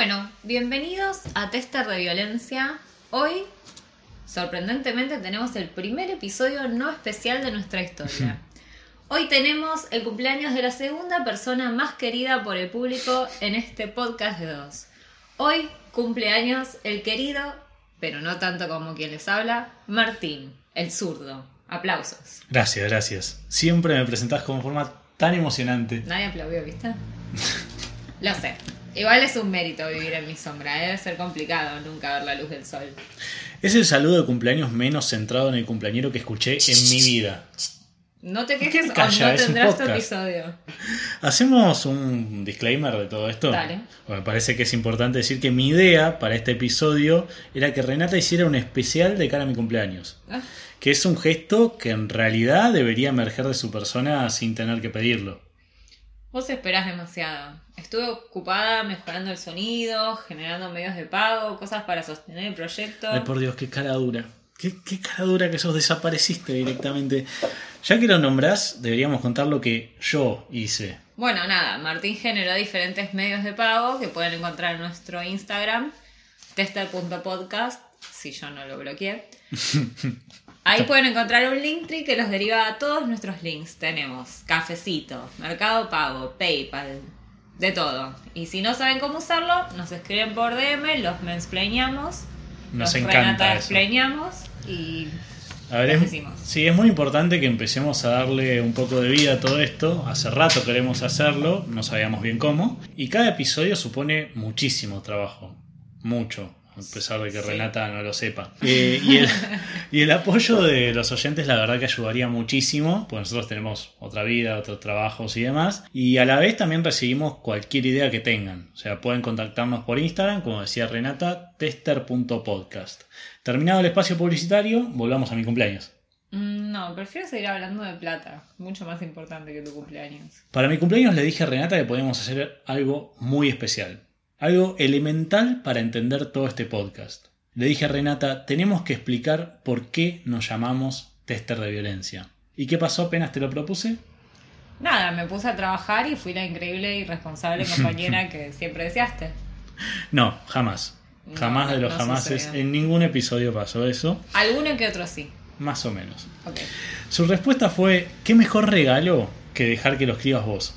Bueno, bienvenidos a Tester de Violencia. Hoy, sorprendentemente, tenemos el primer episodio no especial de nuestra historia. Hoy tenemos el cumpleaños de la segunda persona más querida por el público en este podcast de dos. Hoy cumpleaños el querido, pero no tanto como quien les habla, Martín, el zurdo. Aplausos. Gracias, gracias. Siempre me presentás como forma tan emocionante. Nadie aplaudió, ¿viste? Lo sé. Igual es un mérito vivir en mi sombra. Debe ser complicado nunca ver la luz del sol. Es el saludo de cumpleaños menos centrado en el cumpleañero que escuché en mi vida. No te ¿Por qué quejes o calla? no tendrás tu episodio. Hacemos un disclaimer de todo esto. Dale. Bueno, me parece que es importante decir que mi idea para este episodio era que Renata hiciera un especial de cara a mi cumpleaños. Ah, Que es un gesto que en realidad debería emerger de su persona sin tener que pedirlo. Vos esperás demasiado. Estuve ocupada mejorando el sonido, generando medios de pago, cosas para sostener el proyecto. Ay, por Dios, qué cara dura. Qué, qué cara dura que sos, desapareciste directamente. Ya que lo nombrás, deberíamos contar lo que yo hice. Bueno, nada, Martín generó diferentes medios de pago que pueden encontrar en nuestro Instagram, tester.podcast, si yo no lo bloqueé. Ahí pueden encontrar un Linktree que los deriva a todos nuestros links. Tenemos Cafecito, Mercado Pago, PayPal, de todo. Y si no saben cómo usarlo, nos escriben por DM, los mansplaineamos, Nos los encanta eso. y A ver, es, sí, es muy importante que empecemos a darle un poco de vida a todo esto. Hace rato queremos hacerlo, no sabíamos bien cómo. Y cada episodio supone muchísimo trabajo. Mucho, a pesar de que Sí. Renata no lo sepa. Eh, y, el, y el apoyo de los oyentes, la verdad que ayudaría muchísimo, pues nosotros tenemos otra vida, otros trabajos y demás. Y a la vez también recibimos cualquier idea que tengan. O sea, pueden contactarnos por Instagram, como decía Renata, tester.podcast. Terminado el espacio publicitario, volvamos a mi cumpleaños. Mm, No, prefiero seguir hablando de plata. Mucho más importante que tu cumpleaños. Para mi cumpleaños le dije a Renata que podíamos hacer algo muy especial. Algo elemental para entender todo este podcast. Le dije a Renata, tenemos que explicar por qué nos llamamos tester de violencia. ¿Y qué pasó apenas te lo propuse? Nada, me puse a trabajar y fui la increíble y responsable compañera que siempre deseaste. No, jamás. No, Jamás de los no jamases. sucedió. En ningún episodio pasó eso. Alguno que otro sí. Más o menos. Su respuesta fue, ¿qué mejor regalo que dejar que lo escribas vos?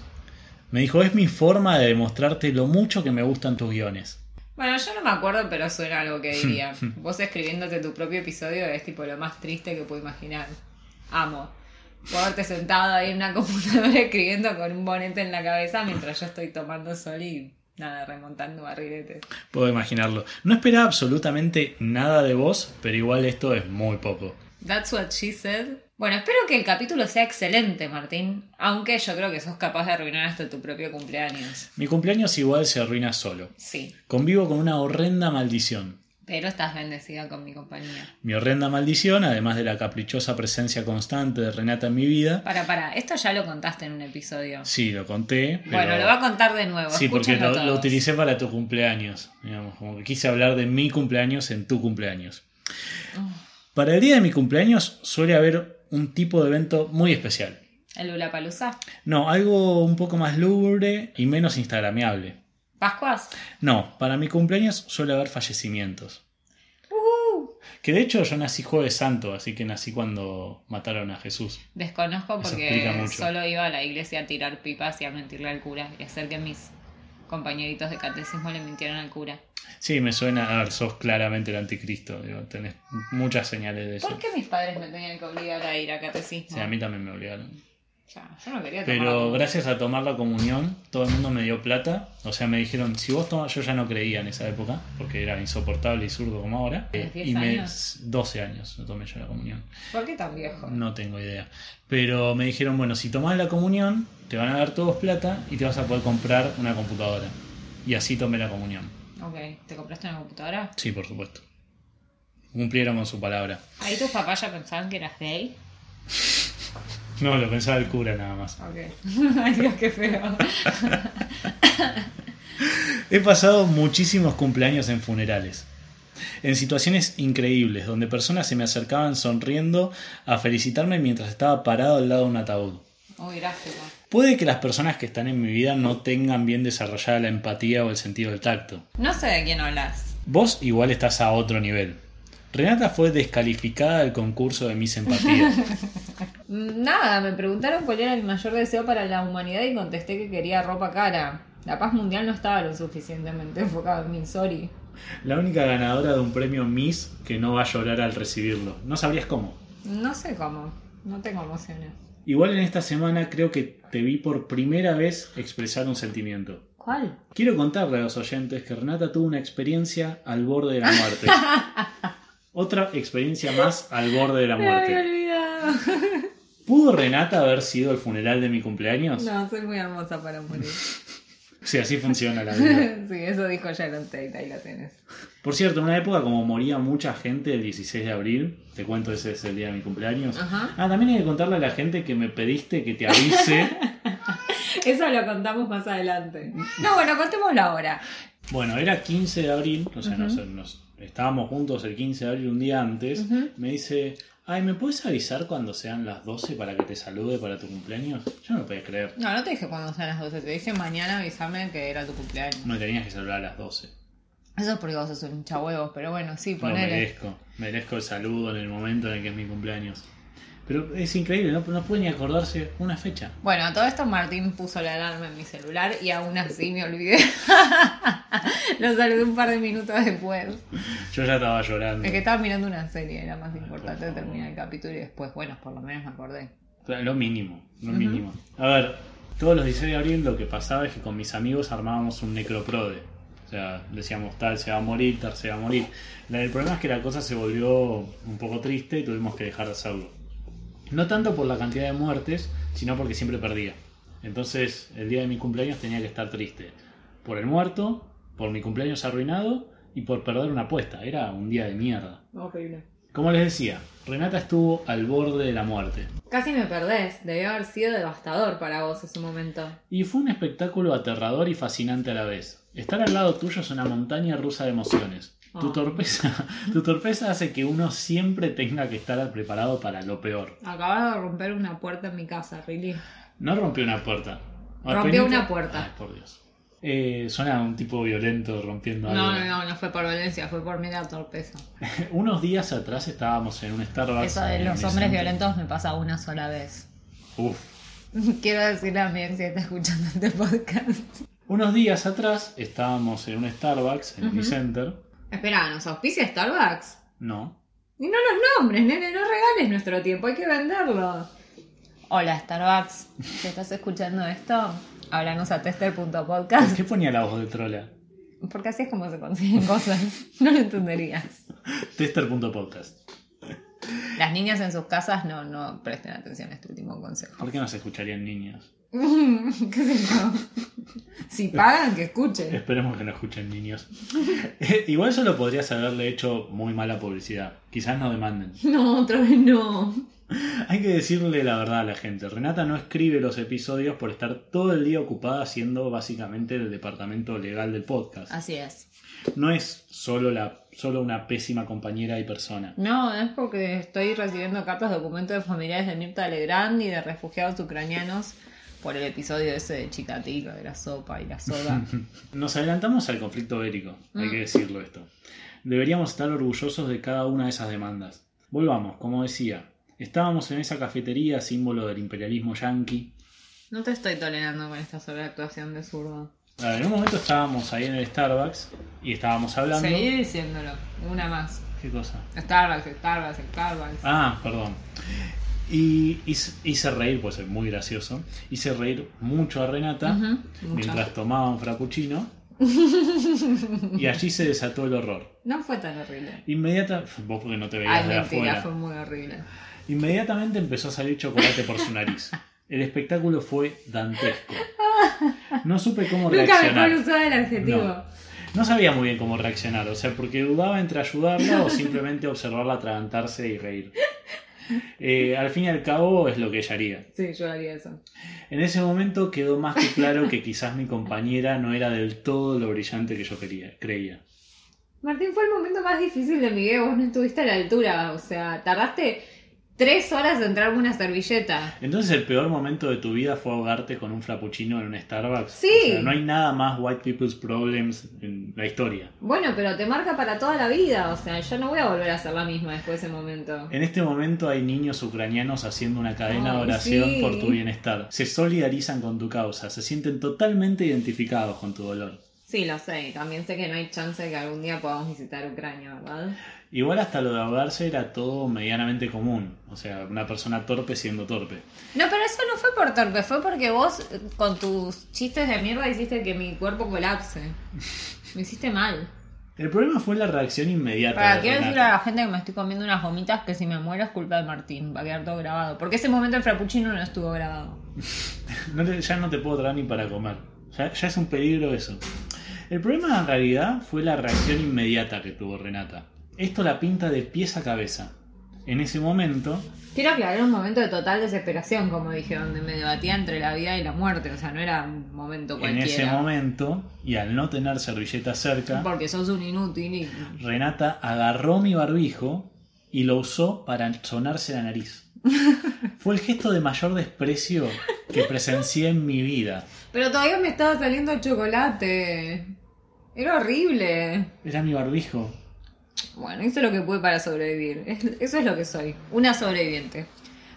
Me dijo, es mi forma de demostrarte lo mucho que me gustan tus guiones. Bueno, yo no me acuerdo, pero suena algo que diría. Vos escribiéndote tu propio episodio es tipo lo más triste que puedo imaginar. Amo. Poderte sentado ahí en una computadora escribiendo con un bonete en la cabeza mientras yo estoy tomando sol y nada, remontando barriletes. Puedo imaginarlo. No esperaba absolutamente nada de vos, pero igual esto es muy poco. That's what she said. Bueno, espero que el capítulo sea excelente, Martín. Aunque yo creo que sos capaz de arruinar hasta tu propio cumpleaños. Mi cumpleaños igual se arruina solo. Sí, Convivo con una horrenda maldición. pero estás bendecida con mi compañía. Mi horrenda maldición, además de la caprichosa presencia constante de Renata en mi vida, Para, para, esto ya lo contaste en un episodio. sí, lo conté. pero- Bueno, lo va a contar de nuevo. Sí, porque lo, lo utilicé para tu cumpleaños. Digamos, como que quise hablar de mi cumpleaños en tu cumpleaños. Oh, Para el día de mi cumpleaños suele haber un tipo de evento muy especial. El Lula Palusa. No, algo un poco más lúgubre y menos instagrameable. ¿Pascuas? No, para mi cumpleaños suele haber fallecimientos. Uh, Que de hecho yo nací jueves santo, así que nací cuando mataron a Jesús. desconozco porque solo iba a la iglesia a tirar pipas y a mentirle al cura y hacer que mis compañeritos de catecismo le mintieran al cura. Sí, me suena, a ver, sos claramente el anticristo, digo, tenés muchas señales de eso. ¿Por qué mis padres me tenían que obligar a ir a catecismo? Sí, a mí también me obligaron. O sea, yo no quería tomar Pero gracias a tomar la comunión, todo el mundo me dio plata. O sea, me dijeron, si vos tomas, yo ya no creía en esa época, porque era insoportable y zurdo como ahora. ¿Tienes 10 y me, años? 12 años no tomé yo la comunión. ¿Por qué tan viejo? No tengo idea. Pero me dijeron, bueno, si tomás la comunión, te van a dar todos plata y te vas a poder comprar una computadora. Y así tomé la comunión. Ok, ¿te compraste una computadora? Sí, por supuesto. Cumplieron con su palabra. Ahí tus papás ya pensaban que eras gay. No, lo pensaba el cura nada más. Ok. Ay, Dios, qué feo. He pasado muchísimos cumpleaños en funerales. En situaciones increíbles, donde personas se me acercaban sonriendo a felicitarme mientras estaba parado al lado de un ataúd. Gracias. Puede que las personas que están en mi vida no tengan bien desarrollada la empatía o el sentido del tacto. No sé de quién hablas. Vos igual estás a otro nivel. Renata fue descalificada del concurso de Miss Empatía. Nada, me preguntaron cuál era mi mayor deseo para la humanidad y contesté que quería ropa cara. La paz mundial no estaba lo suficientemente enfocada en mí, sorry. La única ganadora de un premio Miss que no va a llorar al recibirlo. No sabrías cómo. No sé cómo, no tengo emociones. Igual en esta semana creo que te vi por primera vez expresar un sentimiento. ¿Cuál? Quiero contarle a los oyentes que Renata tuvo una experiencia al borde de la muerte. Otra experiencia más al borde de la Me había muerte. olvidado. ¿Pudo Renata haber sido el funeral de mi cumpleaños? No, soy muy hermosa para morir. Sí, así funciona la vida. sí, eso dijo Sharon Tate, ahí la tenés. Por cierto, en una época como moría mucha gente el 16 de abril, te cuento ese es el día de mi cumpleaños. Ajá. Ah, también hay que contarle a la gente que me pediste que te avise. Eso lo contamos más adelante. No, bueno, contémoslo ahora. bueno, era 15 de abril, o sea, Ujú. nos, nos- estábamos juntos el 15 de abril un día antes. Me dice, ay, ¿me puedes avisar cuando sean las 12 para que te salude para tu cumpleaños? Yo no lo podía creer. No, no te dije cuando sean las 12, te dije mañana avisarme que era tu cumpleaños. Me tenías que saludar a las 12. Eso es porque vos sos un hinchahuevos, pero bueno, sí, No ponele. merezco, merezco el saludo en el momento en el que es mi cumpleaños. Pero es increíble, no, no puede ni acordarse una fecha. Bueno, a todo esto Martín puso la alarma en mi celular y aún así me olvidé. Lo saludé un par de minutos después. Yo ya estaba llorando. Es que estaba mirando una serie, era más importante terminar el capítulo y después, bueno, por lo menos me acordé. Lo mínimo, lo Ujú. mínimo. A ver, todos los 16 de abril lo que pasaba es que con mis amigos armábamos un necroprode. O sea, decíamos tal se va a morir, tal se va a morir. El problema es que la cosa se volvió un poco triste y tuvimos que dejar de hacerlo. No tanto por la cantidad de muertes, sino porque siempre perdía. Entonces, el día de mi cumpleaños tenía que estar triste. Por el muerto, por mi cumpleaños arruinado y por perder una apuesta. Era un día de mierda. Horrible. Como les decía, Renata estuvo al borde de la muerte. Casi me perdés, debió haber sido devastador para vos ese momento. Y fue un espectáculo aterrador y fascinante a la vez. Estar al lado tuyo es una montaña rusa de emociones. Tu, Oh. torpeza, tu torpeza hace que uno siempre tenga que estar preparado para lo peor. Acabas de romper una puerta en mi casa, really. No rompió una puerta. Rompió una puerta. Ay, por Dios. Eh, suena un tipo violento rompiendo No, algo. no, no, no fue por violencia, fue por mera torpeza. Unos días atrás estábamos en un Starbucks. Eso de los hombres centro. violentos me pasa una sola vez. Uf. Quiero decirle a mi ex si está escuchando este podcast. Unos días atrás estábamos en un Starbucks en Ujú. mi center. Espera, ¿nos auspicia Starbucks? No. Y no los nombres, nene, no regales nuestro tiempo, hay que venderlo. Hola Starbucks, si estás escuchando esto, háblanos a ¿Por tester.podcast. qué ponía la voz de trola? Porque así es como se consiguen cosas. No lo entenderías. Tester.podcast. Las niñas en sus casas no, no presten atención a este último consejo. ¿Por qué no se escucharían niños? ¿Qué sé yo? Si pagan, que escuchen. Esperemos que no escuchen niños. Igual solo podrías haberle hecho muy mala publicidad. Quizás no demanden. No, otra vez no. Hay que decirle la verdad a la gente. Renata no escribe los episodios por estar todo el día ocupada haciendo básicamente el departamento legal del podcast. Así es. No es solo, la, solo una pésima compañera y persona. No, es porque estoy recibiendo cartas de documentos de familiares de Mirta Legrand y de refugiados ucranianos por el episodio ese de Chicatica, de la sopa y la soda. Nos adelantamos al conflicto bélico, hay Mm. que decirlo esto. Deberíamos estar orgullosos de cada una de esas demandas. Volvamos, como decía, estábamos en esa cafetería símbolo del imperialismo yanqui. No te estoy tolerando con esta sobreactuación de zurdo. A ver, en un momento estábamos ahí en el Starbucks y estábamos hablando. Seguí diciéndolo, una más. ¿Qué cosa? Starbucks, Starbucks, Starbucks. Ah, perdón. Y hice, reír, pues es muy gracioso. Hice reír mucho a Renata Ujú, mucho. mientras tomaba un frappuccino. y allí se desató el horror. No fue tan horrible. Inmediata, vos porque no te veías Ay, de mentira, afuera. fue muy horrible. Inmediatamente empezó a salir chocolate por su nariz. El espectáculo fue dantesco. No supe cómo Nunca reaccionar. mejor usar el adjetivo. No. No sabía muy bien cómo reaccionar, o sea, porque dudaba entre ayudarla o simplemente observarla atragantarse y reír. Eh, al fin y al cabo es lo que ella haría. Sí, yo haría eso. En ese momento quedó más que claro que quizás mi compañera no era del todo lo brillante que yo quería, creía. Martín, fue el momento más difícil de mi vida. Vos no estuviste a la altura. O sea, tardaste tres horas de entrarme una servilleta. Entonces el peor momento de tu vida fue ahogarte con un frappuccino en un Starbucks. Sí. O sea, no hay nada más white people's problems en la historia. Bueno, pero te marca para toda la vida. O sea, yo no voy a volver a ser la misma después de ese momento. En este momento hay niños ucranianos haciendo una cadena Ay, de oración sí. por tu bienestar. Se solidarizan con tu causa, se sienten totalmente identificados con tu dolor. Sí, lo sé. También sé que no hay chance de que algún día podamos visitar Ucrania, ¿verdad? Igual hasta lo de ahogarse era todo medianamente común. O sea, una persona torpe siendo torpe. No, pero eso no fue por torpe, fue porque vos con tus chistes de mierda hiciste que mi cuerpo colapse. Me hiciste mal. El problema fue la reacción inmediata. Para, de quiero Renata. decirle a la gente que me estoy comiendo unas gomitas que si me muero es culpa de Martín. Va a quedar todo grabado. Porque ese momento el frappuccino no estuvo grabado. No te- ya no te puedo traer ni para comer. Ya, ya es un peligro eso. El problema en realidad fue la reacción inmediata que tuvo Renata. Esto la pinta de pies a cabeza. En ese momento, Quiero aclarar un momento de total desesperación, como dije, donde me debatía entre la vida y la muerte. O sea, no era un momento en cualquiera. ese momento, y al no tener servilleta cerca, Porque sos un inútil y... Renata agarró mi barbijo y lo usó para sonarse la nariz. Fue el gesto de mayor desprecio que presencié en mi vida. Pero todavía me estaba saliendo chocolate. Era horrible. Era mi barbijo. Bueno, hice lo que pude para sobrevivir. Es- Eso es lo que soy. Una sobreviviente.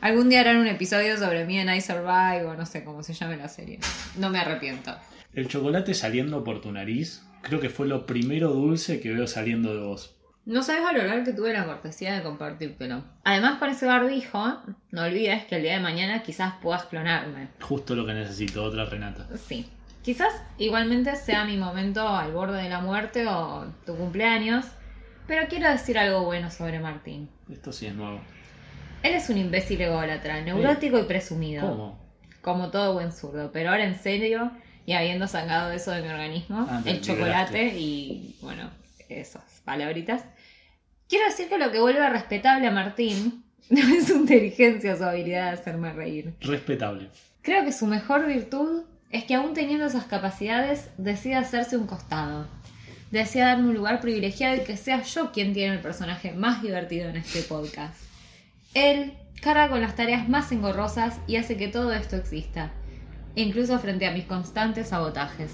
Algún día harán un episodio sobre mí en I Survive o no sé cómo se llame la serie. No me arrepiento. El chocolate saliendo por tu nariz, creo que fue lo primero dulce que veo saliendo de vos. No sabes valorar que tuve la cortesía de compartírtelo. Además, con ese barbijo, no olvides que el día de mañana quizás puedas clonarme. Justo lo que necesito, otra Renata. Sí. Quizás igualmente sea mi momento al borde de la muerte o tu cumpleaños, pero quiero decir algo bueno sobre Martín. Esto sí es nuevo. Él es un imbécil ególatra, neurótico y presumido. ¿Cómo? Como todo buen zurdo, pero ahora en serio, y habiendo sacado eso de mi organismo, Ah, el chocolate liberaste. y, bueno, esas palabritas. Quiero decir que lo que vuelve respetable a Martín no es su inteligencia o su habilidad de hacerme reír. Respetable. Creo que su mejor virtud es que aún teniendo esas capacidades decide hacerse un costado. Desea darme un lugar privilegiado y que sea yo quien tiene el personaje más divertido en este podcast. Él carga con las tareas más engorrosas y hace que todo esto exista, incluso frente a mis constantes sabotajes.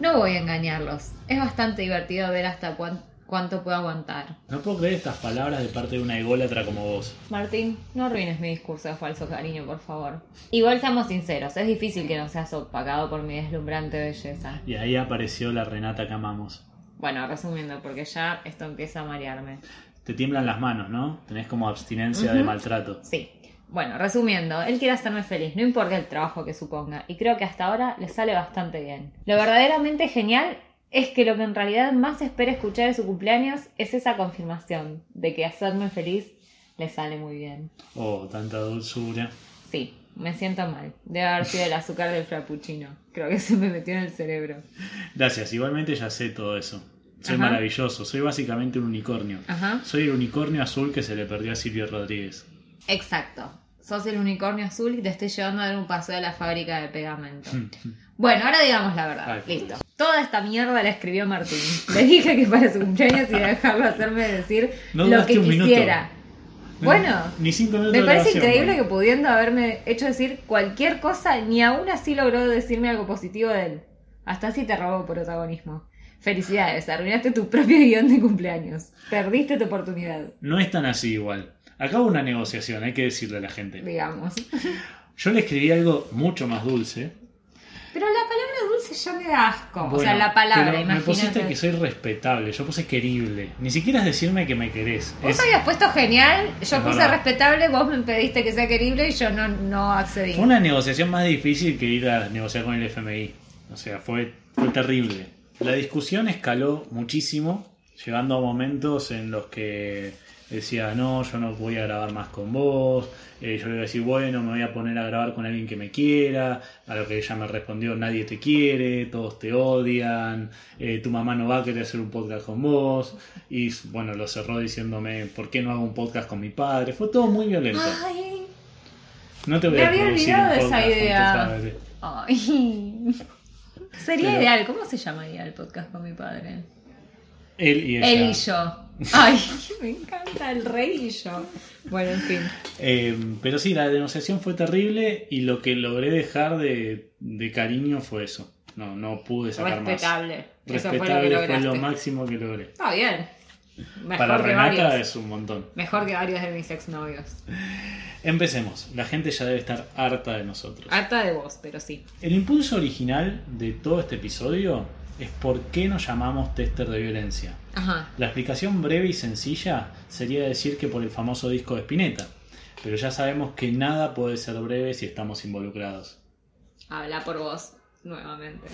No voy a engañarlos, es bastante divertido ver hasta cuán- cuánto puedo aguantar. No puedo creer estas palabras de parte de una ególatra como vos. Martín, no arruines mi discurso de falso cariño, por favor. Igual seamos sinceros, es difícil que no seas opacado por mi deslumbrante belleza. Y ahí apareció la Renata que amamos. Bueno, resumiendo, porque ya esto empieza a marearme. Te tiemblan las manos, ¿no? Tenés como abstinencia de maltrato. Sí. Bueno, resumiendo, él quiere hacerme feliz, no importa el trabajo que suponga, y creo que hasta ahora le sale bastante bien. Lo verdaderamente genial es que lo que en realidad más espera escuchar de su cumpleaños es esa confirmación de que hacerme feliz le sale muy bien. Oh, tanta dulzura. Sí, me siento mal. Debe haber sido el azúcar del frappuccino. Creo que se me metió en el cerebro. Gracias, igualmente ya sé todo eso. Soy Ajá. maravilloso, soy básicamente un unicornio. Ajá. Soy el unicornio azul que se le perdió a Silvio Rodríguez. Exacto. Sos el unicornio azul y te estoy llevando a dar un paseo a la fábrica de pegamento. Bueno, ahora digamos la verdad. Ay, Listo. Toda esta mierda la escribió Martín. Le dije que para su cumpleaños iba a dejarlo hacerme decir No lo que quisiera. Bueno, Ni cinco minutos me parece increíble que pudiendo haberme hecho decir cualquier cosa, ni aún así logró decirme algo positivo de él. Hasta así te robó protagonismo. Felicidades, arruinaste tu propio guion de cumpleaños. Perdiste tu oportunidad, No es tan así igual. Acá hubo una negociación, hay que decirle a la gente. digamos. Yo le escribí algo mucho más dulce. Pero la palabra dulce ya me da asco. o sea, la palabra, pero me imagínate. pusiste que soy respetable, yo puse querible. Ni siquiera es decirme que me querés. Vos Es- habías puesto genial, yo Es puse verdad. respetable, vos me pediste que sea querible y yo no, no accedí. Fue una negociación más difícil que ir a negociar con el FMI. O sea, fue, fue terrible. La discusión escaló muchísimo, llegando a momentos en los que decía, no, yo no voy a grabar más con vos. Eh, yo le iba a decir, bueno, me voy a poner a grabar con alguien que me quiera. A lo que ella me respondió, nadie te quiere, todos te odian, eh, tu mamá no va a querer hacer un podcast con vos. Y bueno, lo cerró diciéndome, ¿por qué no hago un podcast con mi padre? Fue todo muy violento. Ay, No te voy Me a había olvidado de esa idea. ay. Sería Pero- ideal, ¿cómo se llamaría el podcast con mi padre? Él y ella. Él y yo. Ay, me encanta el rey y yo. Bueno, en fin. Eh, pero sí, la denunciación fue terrible y lo que logré dejar de, de cariño fue eso. No, no pude sacar Respetable. más. Eso fue lo que Respetable fue lo, máximo que logré. Está bien. Mejor Para que Renata varios. es un montón. Mejor que varios de mis exnovios. Empecemos. La gente ya debe estar harta de nosotros. Harta de vos, pero sí. El impulso original de todo este episodio es por qué nos llamamos tester de violencia. Ajá. La explicación breve y sencilla sería decir que por el famoso disco de Spinetta, pero ya sabemos que nada puede ser breve si estamos involucrados. Habla por vos, nuevamente.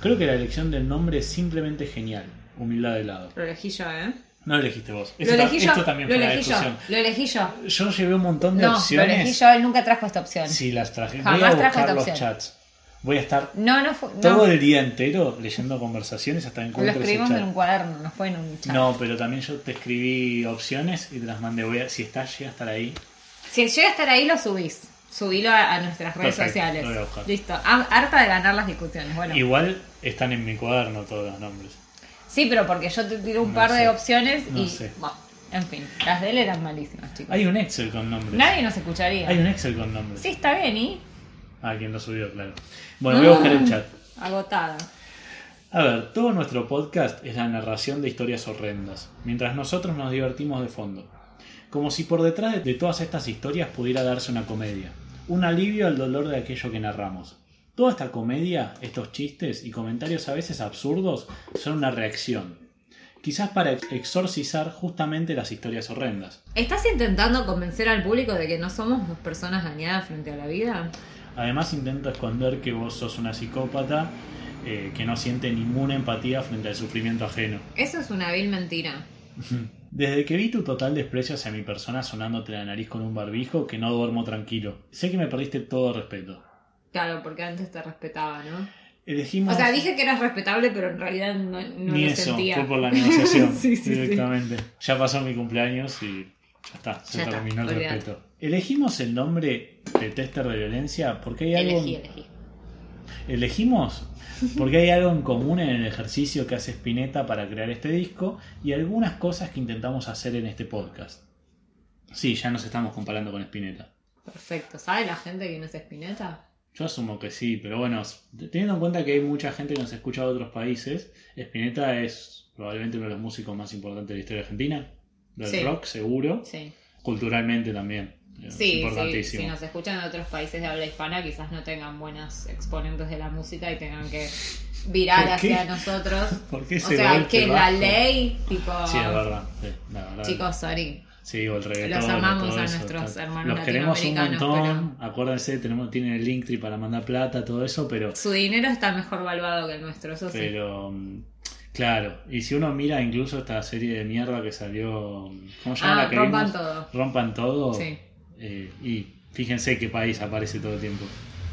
Creo que la elección del nombre es simplemente genial, humildad de lado. Lo elegí yo, ¿eh? No lo elegiste vos. Lo Esto, yo. también lo fue elegí yo. discusión. Lo elegí yo. Yo llevé un montón de No, lo opciones. elegí yo. Él nunca trajo esta opción. Sí, las traje. Voy Jamás a trajo esta los opción. chats. Voy a estar No, no fue. No. todo el día entero leyendo conversaciones hasta Lo encontrar ese escribimos en un cuaderno, no fue en un chat. No, pero también yo te escribí opciones y te las mandé. Voy a- si está, llega a estar ahí. Si llega a estar ahí, lo subís. Subilo a, a nuestras redes Perfecto, sociales. lo voy a buscar. Listo. Am- harta de ganar las discusiones. Bueno. Igual están en mi cuaderno todos los nombres. Sí, pero porque yo te tiro un par sé. de opciones No y. sé. Bueno, en fin, las de él eran malísimas, chicos. Hay un Excel con nombres. Nadie nos escucharía. Hay un Excel con nombres. Sí, está bien, ¿y? Ah, quien lo subió, claro. Bueno, voy a buscar el chat. Agotada. A ver, todo nuestro podcast es la narración de historias horrendas, mientras nosotros nos divertimos de fondo. Como si por detrás de- todas estas historias pudiera darse una comedia, un alivio al dolor de aquello que narramos. Toda esta comedia, estos chistes y comentarios a veces absurdos son una reacción, quizás para ex- exorcizar justamente las historias horrendas. ¿Estás intentando convencer al público de que no somos dos personas dañadas frente a la vida? Además intento esconder que vos sos una psicópata eh, que no siente ninguna empatía frente al sufrimiento ajeno. Eso es una vil mentira. Desde que vi tu total desprecio hacia mi persona sonándote la nariz con un barbijo, que no duermo tranquilo. Sé que me perdiste todo respeto. Claro, porque antes te respetaba, ¿no? Elegimos... O sea, dije que eras respetable, pero en realidad no, no Ni lo eso, sentía. fue por la negociación Sí, sí, sí. directamente. Ya pasó mi cumpleaños y ya está, se Ya está, terminó el respeto. Elegimos el nombre de tester de violencia porque hay algo... Elegí, elegí. Elegimos porque hay algo en común en el ejercicio que hace Spinetta para crear este disco y algunas cosas que intentamos hacer en este podcast. Sí, ya nos estamos comparando con Spinetta. Perfecto. ¿Sabe la gente quién es Spinetta? Yo asumo que sí, pero bueno, teniendo en cuenta que hay mucha gente que nos escucha de otros países, Spinetta es probablemente uno de los músicos más importantes de la historia argentina, del Sí. rock seguro, Sí. culturalmente también. Sí, sí, si nos escuchan de otros países de habla hispana, quizás no tengan buenos exponentes de la música y tengan que virar hacia nosotros. ¿Por qué O sea, que la bajo? ley, tipo. Sí, es verdad. sí, la verdad. Chicos, sorry. Sí, o el reggaetón. Los amamos a eso, nuestros tal. hermanos Los queremos un montón. Acuérdense, tenemos, tienen el Linktree para mandar plata, todo eso, pero. Su dinero está mejor valuado que el nuestro, eso sí. Pero. mm, Claro, y si uno mira incluso esta serie de mierda que salió. ¿Cómo se llama Ah, la que rompan vimos? todo. Rompan todo. Sí. Eh, y fíjense qué país aparece todo el tiempo.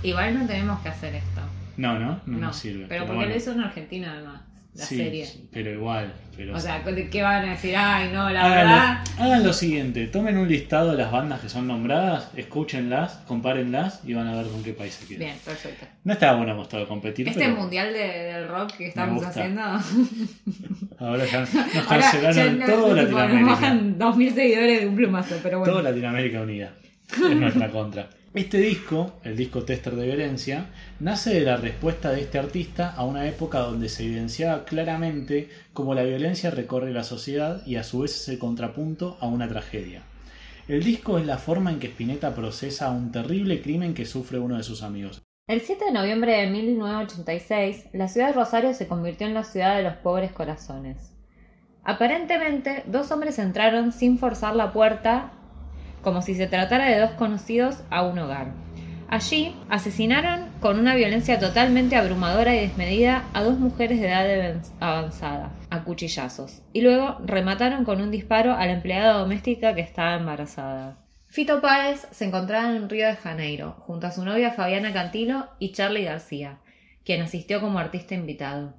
Igual no tenemos que hacer esto. No, no, no, No, nos sirve. Pero porque bueno. lo hizo en Argentina, además, la Sí, serie. Pero igual. Pero O sea, ¿qué van a decir? Ay, no, la Hagan, verdad. hagan lo siguiente, tomen un listado de las bandas que son nombradas, escúchenlas, compárenlas y van a ver con qué país se quedan. Bien, perfecto. No estaba bueno mostrado competir, Este pero mundial de- del rock que estamos haciendo. ahora ya nos cancelaron todo Latinoamérica. Nos bajan 2.000 seguidores de un plumazo, pero bueno. Toda Latinoamérica unida. Es nuestra contra. Este disco, el disco Tester de Violencia, nace de la respuesta de este artista a una época donde se evidenciaba claramente cómo la violencia recorre la sociedad y a su vez es el contrapunto a una tragedia. El disco es la forma en que Spinetta procesa un terrible crimen que sufre uno de sus amigos. El 7 de noviembre de 1986, la ciudad de Rosario se convirtió en la ciudad de los pobres corazones. Aparentemente, dos hombres entraron sin forzar la puerta, como si se tratara de dos conocidos, a un hogar. Allí asesinaron con una violencia totalmente abrumadora y desmedida a dos mujeres de edad avanzada, a cuchillazos, y luego remataron con un disparo a la empleada doméstica que estaba embarazada. Fito Páez se encontraba en Río de Janeiro, junto a su novia Fabiana Cantilo y Charlie García, quien asistió como artista invitado.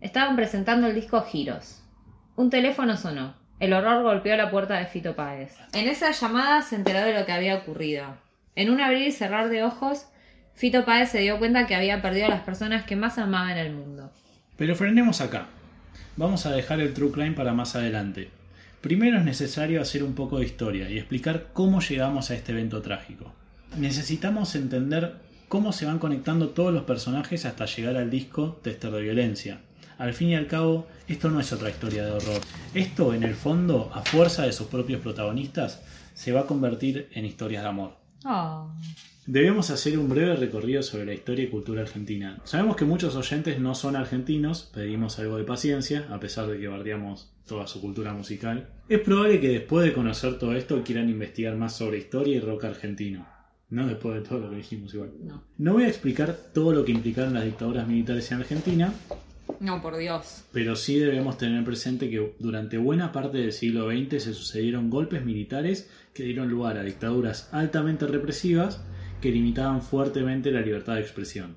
Estaban presentando el disco Giros. Un teléfono sonó. El horror golpeó la puerta de Fito Páez. En esa llamada se enteró de lo que había ocurrido. En un abrir y cerrar de ojos, Fito Páez se dio cuenta que había perdido a las personas que más amaba en el mundo. Pero frenemos acá. Vamos a dejar el True Crime para más adelante. Primero es necesario hacer un poco de historia y explicar cómo llegamos a este evento trágico. Necesitamos entender cómo se van conectando todos los personajes hasta llegar al disco Tester de Violencia. Al fin y al cabo, esto no es otra historia de horror. Esto, en el fondo, a fuerza de sus propios protagonistas, se va a convertir en historias de amor. Oh. Debemos hacer un breve recorrido sobre la historia y cultura argentina. Sabemos que muchos oyentes no son argentinos, pedimos algo de paciencia, a pesar de que bardeamos toda su cultura musical. Es probable que después de conocer todo esto quieran investigar más sobre historia y rock argentino. No después de todo lo que dijimos igual. No. No voy a explicar todo lo que implicaron las dictaduras militares en Argentina, No, por Dios. pero sí debemos tener presente que durante buena parte del siglo XX se sucedieron golpes militares que dieron lugar a dictaduras altamente represivas que limitaban fuertemente la libertad de expresión.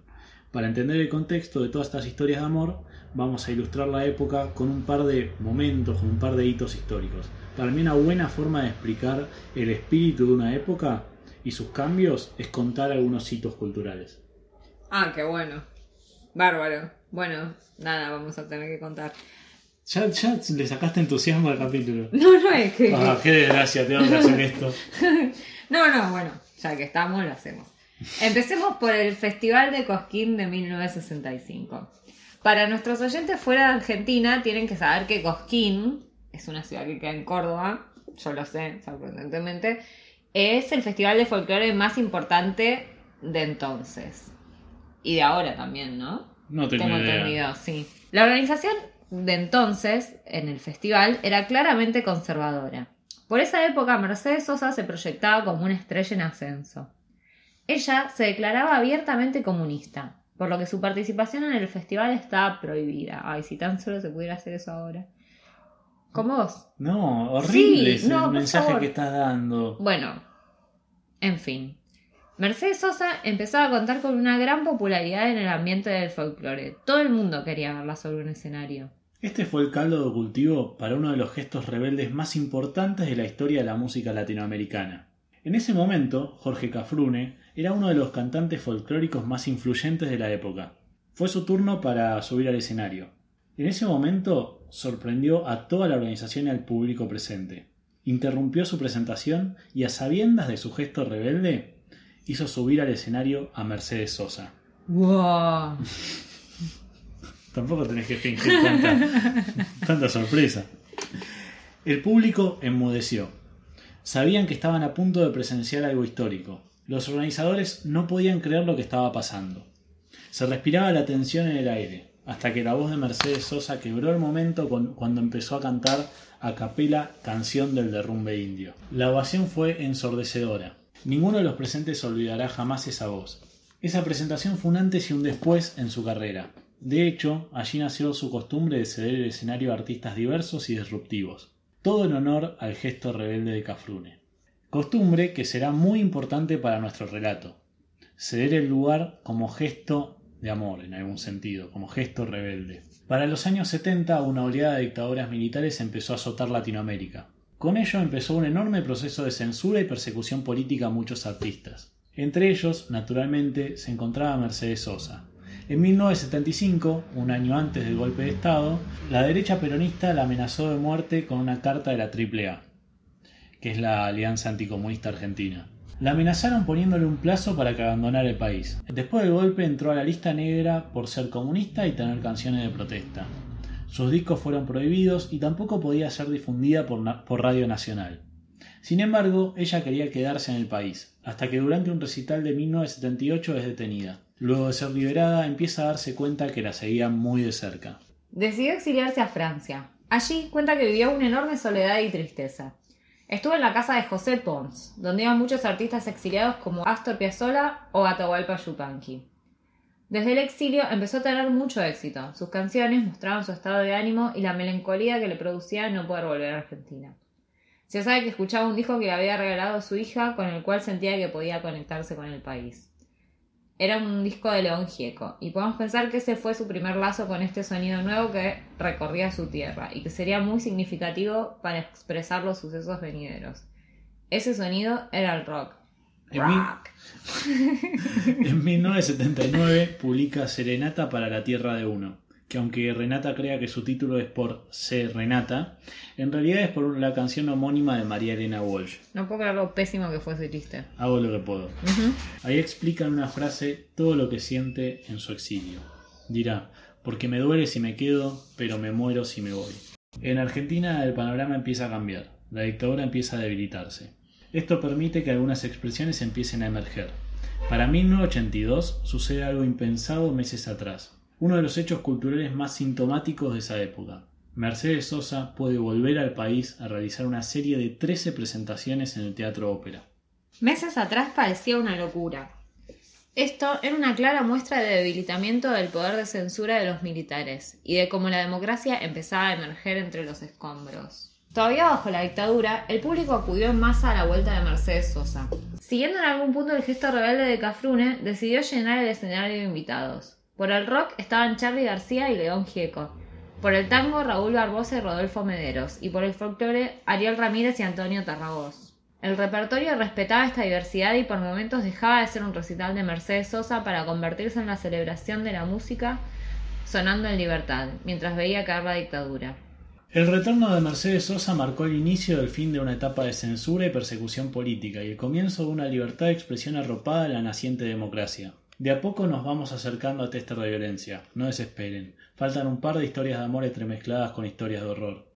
Para entender el contexto de todas estas historias de amor, vamos a ilustrar la época con un par de momentos, con un par de hitos históricos. Para mí una buena forma de explicar el espíritu de una época y sus cambios es contar algunos hitos culturales. Ah, qué bueno. Bárbaro. Bueno, nada, vamos a tener que contar. Ya, ya le sacaste entusiasmo al capítulo. No, no es que. Ah, qué desgracia, tengo que hacer esto. No, no, bueno, ya que estamos, lo hacemos. Empecemos por el Festival de Cosquín de 1965. Para nuestros oyentes fuera de Argentina, tienen que saber que Cosquín es una ciudad que queda en Córdoba, yo lo sé, sorprendentemente, es el festival de folclore más importante de entonces. Y de ahora también, ¿no? No tengo, Tengo idea. entendido, sí. La organización de entonces, en el festival, era claramente conservadora. Por esa época, Mercedes Sosa se proyectaba como una estrella en ascenso. Ella se declaraba abiertamente comunista, por lo que su participación en el festival estaba prohibida. Ay, si tan solo se pudiera hacer eso ahora. ¿Como vos? No, horrible Sí, es no, el mensaje favor. que estás dando. Bueno, en fin. Mercedes Sosa empezó a contar con una gran popularidad en el ambiente del folclore. Todo el mundo quería verla sobre un escenario. Este fue el caldo de cultivo para uno de los gestos rebeldes más importantes de la historia de la música latinoamericana. En ese momento, Jorge Cafrune era uno de los cantantes folclóricos más influyentes de la época. Fue su turno para subir al escenario. En ese momento sorprendió a toda la organización y al público presente. Interrumpió su presentación y a sabiendas de su gesto rebelde, hizo subir al escenario a Mercedes Sosa. ¡Wow! Tampoco tenés que fingir tanta, tanta sorpresa. El público enmudeció. Sabían que estaban a punto de presenciar algo histórico. Los organizadores no podían creer lo que estaba pasando. Se respiraba la tensión en el aire, hasta que la voz de Mercedes Sosa quebró el momento con- cuando empezó a cantar a capela Canción del Derrumbe Indio. La ovación fue ensordecedora. Ninguno de los presentes olvidará jamás esa voz. Esa presentación fue un antes y un después en su carrera. De hecho, allí nació su costumbre de ceder el escenario a artistas diversos y disruptivos. Todo en honor al gesto rebelde de Cafrune. Costumbre que será muy importante para nuestro relato. Ceder el lugar como gesto de amor, en algún sentido, como gesto rebelde. Para los años 70, una oleada de dictaduras militares empezó a azotar Latinoamérica. Con ello empezó un enorme proceso de censura y persecución política a muchos artistas. Entre ellos, naturalmente, se encontraba Mercedes Sosa. En 1975, un año antes del golpe de Estado, la derecha peronista la amenazó de muerte con una carta de la AAA, que es la Alianza Anticomunista Argentina. La amenazaron poniéndole un plazo para que abandonara el país. Después del golpe entró a la lista negra por ser comunista y tener canciones de protesta. Sus discos fueron prohibidos y tampoco podía ser difundida por, Radio Nacional. Sin embargo, ella quería quedarse en el país, hasta que durante un recital de 1978 es detenida. Luego de ser liberada, empieza a darse cuenta que la seguían muy de cerca. Decidió exiliarse a Francia. Allí cuenta que vivió una enorme soledad y tristeza. Estuvo en la casa de José Pons, donde iban muchos artistas exiliados como Astor Piazzolla o Atahualpa Yupanqui. Desde el exilio empezó a tener mucho éxito. Sus canciones mostraban su estado de ánimo y la melancolía que le producía no poder volver a Argentina. Se sabe que escuchaba un disco que le había regalado su hija con el cual sentía que podía conectarse con el país. Era un disco de León Gieco, y podemos pensar que ese fue su primer lazo con este sonido nuevo que recorría su tierra y que sería muy significativo para expresar los sucesos venideros. Ese sonido era el rock. En mí- Rock. En 1979 publica Serenata para la Tierra de Uno, que aunque Renata crea que su título es por ser Renata, en realidad es por la canción homónima de María Elena Walsh. No puedo creer lo pésimo que fue ese chiste. Hago lo que puedo. Ahí explica en una frase todo lo que siente en su exilio. Dirá, porque me duele si me quedo, pero me muero si me voy. En Argentina el panorama empieza a cambiar, la dictadura empieza a debilitarse. Esto permite que algunas expresiones empiecen a emerger. Para 1982 sucede algo impensado meses atrás uno de los hechos culturales más sintomáticos de esa época. Mercedes Sosa puede volver al país a realizar una serie de 13 presentaciones en el Teatro Ópera. Meses atrás parecía una locura. Esto era una clara muestra de debilitamiento del poder de censura de los militares y de cómo la democracia empezaba a emerger entre los escombros. Todavía bajo la dictadura, el público acudió en masa a la vuelta de Mercedes Sosa. Siguiendo en algún punto el gesto rebelde de Cafrune, decidió llenar el escenario de invitados. Por el rock estaban Charlie García y León Gieco. Por el tango, Raúl Barbosa y Rodolfo Mederos. Y por el folclore, Ariel Ramírez y Antonio Tarragós. El repertorio respetaba esta diversidad y por momentos dejaba de ser un recital de Mercedes Sosa para convertirse en la celebración de la música sonando en libertad, mientras veía caer la dictadura. El retorno de Mercedes Sosa marcó el inicio del fin de una etapa de censura y persecución política y el comienzo de una libertad de expresión arropada en la naciente democracia. De a poco nos vamos acercando a tester de violencia. No desesperen. Faltan un par de historias de amor entremezcladas con historias de horror.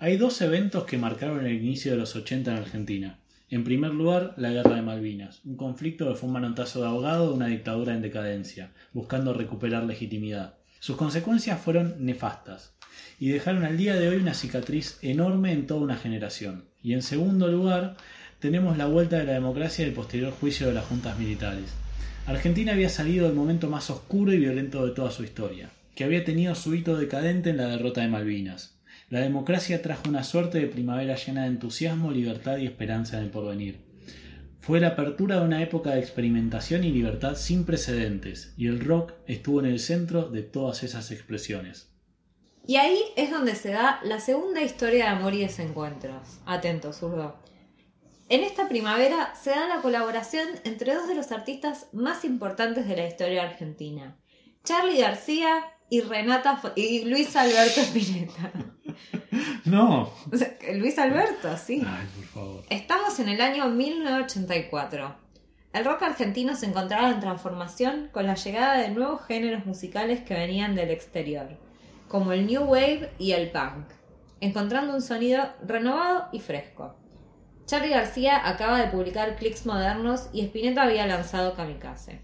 Hay dos eventos que marcaron el inicio de los 80 en Argentina. En primer lugar, la Guerra de Malvinas, un conflicto que fue un manotazo de ahogado de una dictadura en decadencia, buscando recuperar legitimidad. Sus consecuencias fueron nefastas y dejaron al día de hoy una cicatriz enorme en toda una generación. Y en segundo lugar, tenemos la vuelta de la democracia y el posterior juicio de las juntas militares. Argentina había salido del momento más oscuro y violento de toda su historia, que había tenido su hito decadente en la derrota de Malvinas. La democracia trajo una suerte de primavera llena de entusiasmo, libertad y esperanza en el porvenir. Fue la apertura de una época de experimentación y libertad sin precedentes, y el rock estuvo en el centro de todas esas expresiones. Y ahí es donde se da la segunda historia de amor y desencuentros. Atento, zurdo. En esta primavera se da la colaboración entre dos de los artistas más importantes de la historia argentina, Charlie García y Renata y Luis Alberto Spinetta. No. Luis Alberto, sí. Ay, por favor. Estamos en el año 1984. El rock argentino se encontraba en transformación con la llegada de nuevos géneros musicales que venían del exterior, como el new wave y el punk, encontrando un sonido renovado y fresco. Charlie García acaba de publicar Clicks Modernos y Spinetta había lanzado Kamikaze.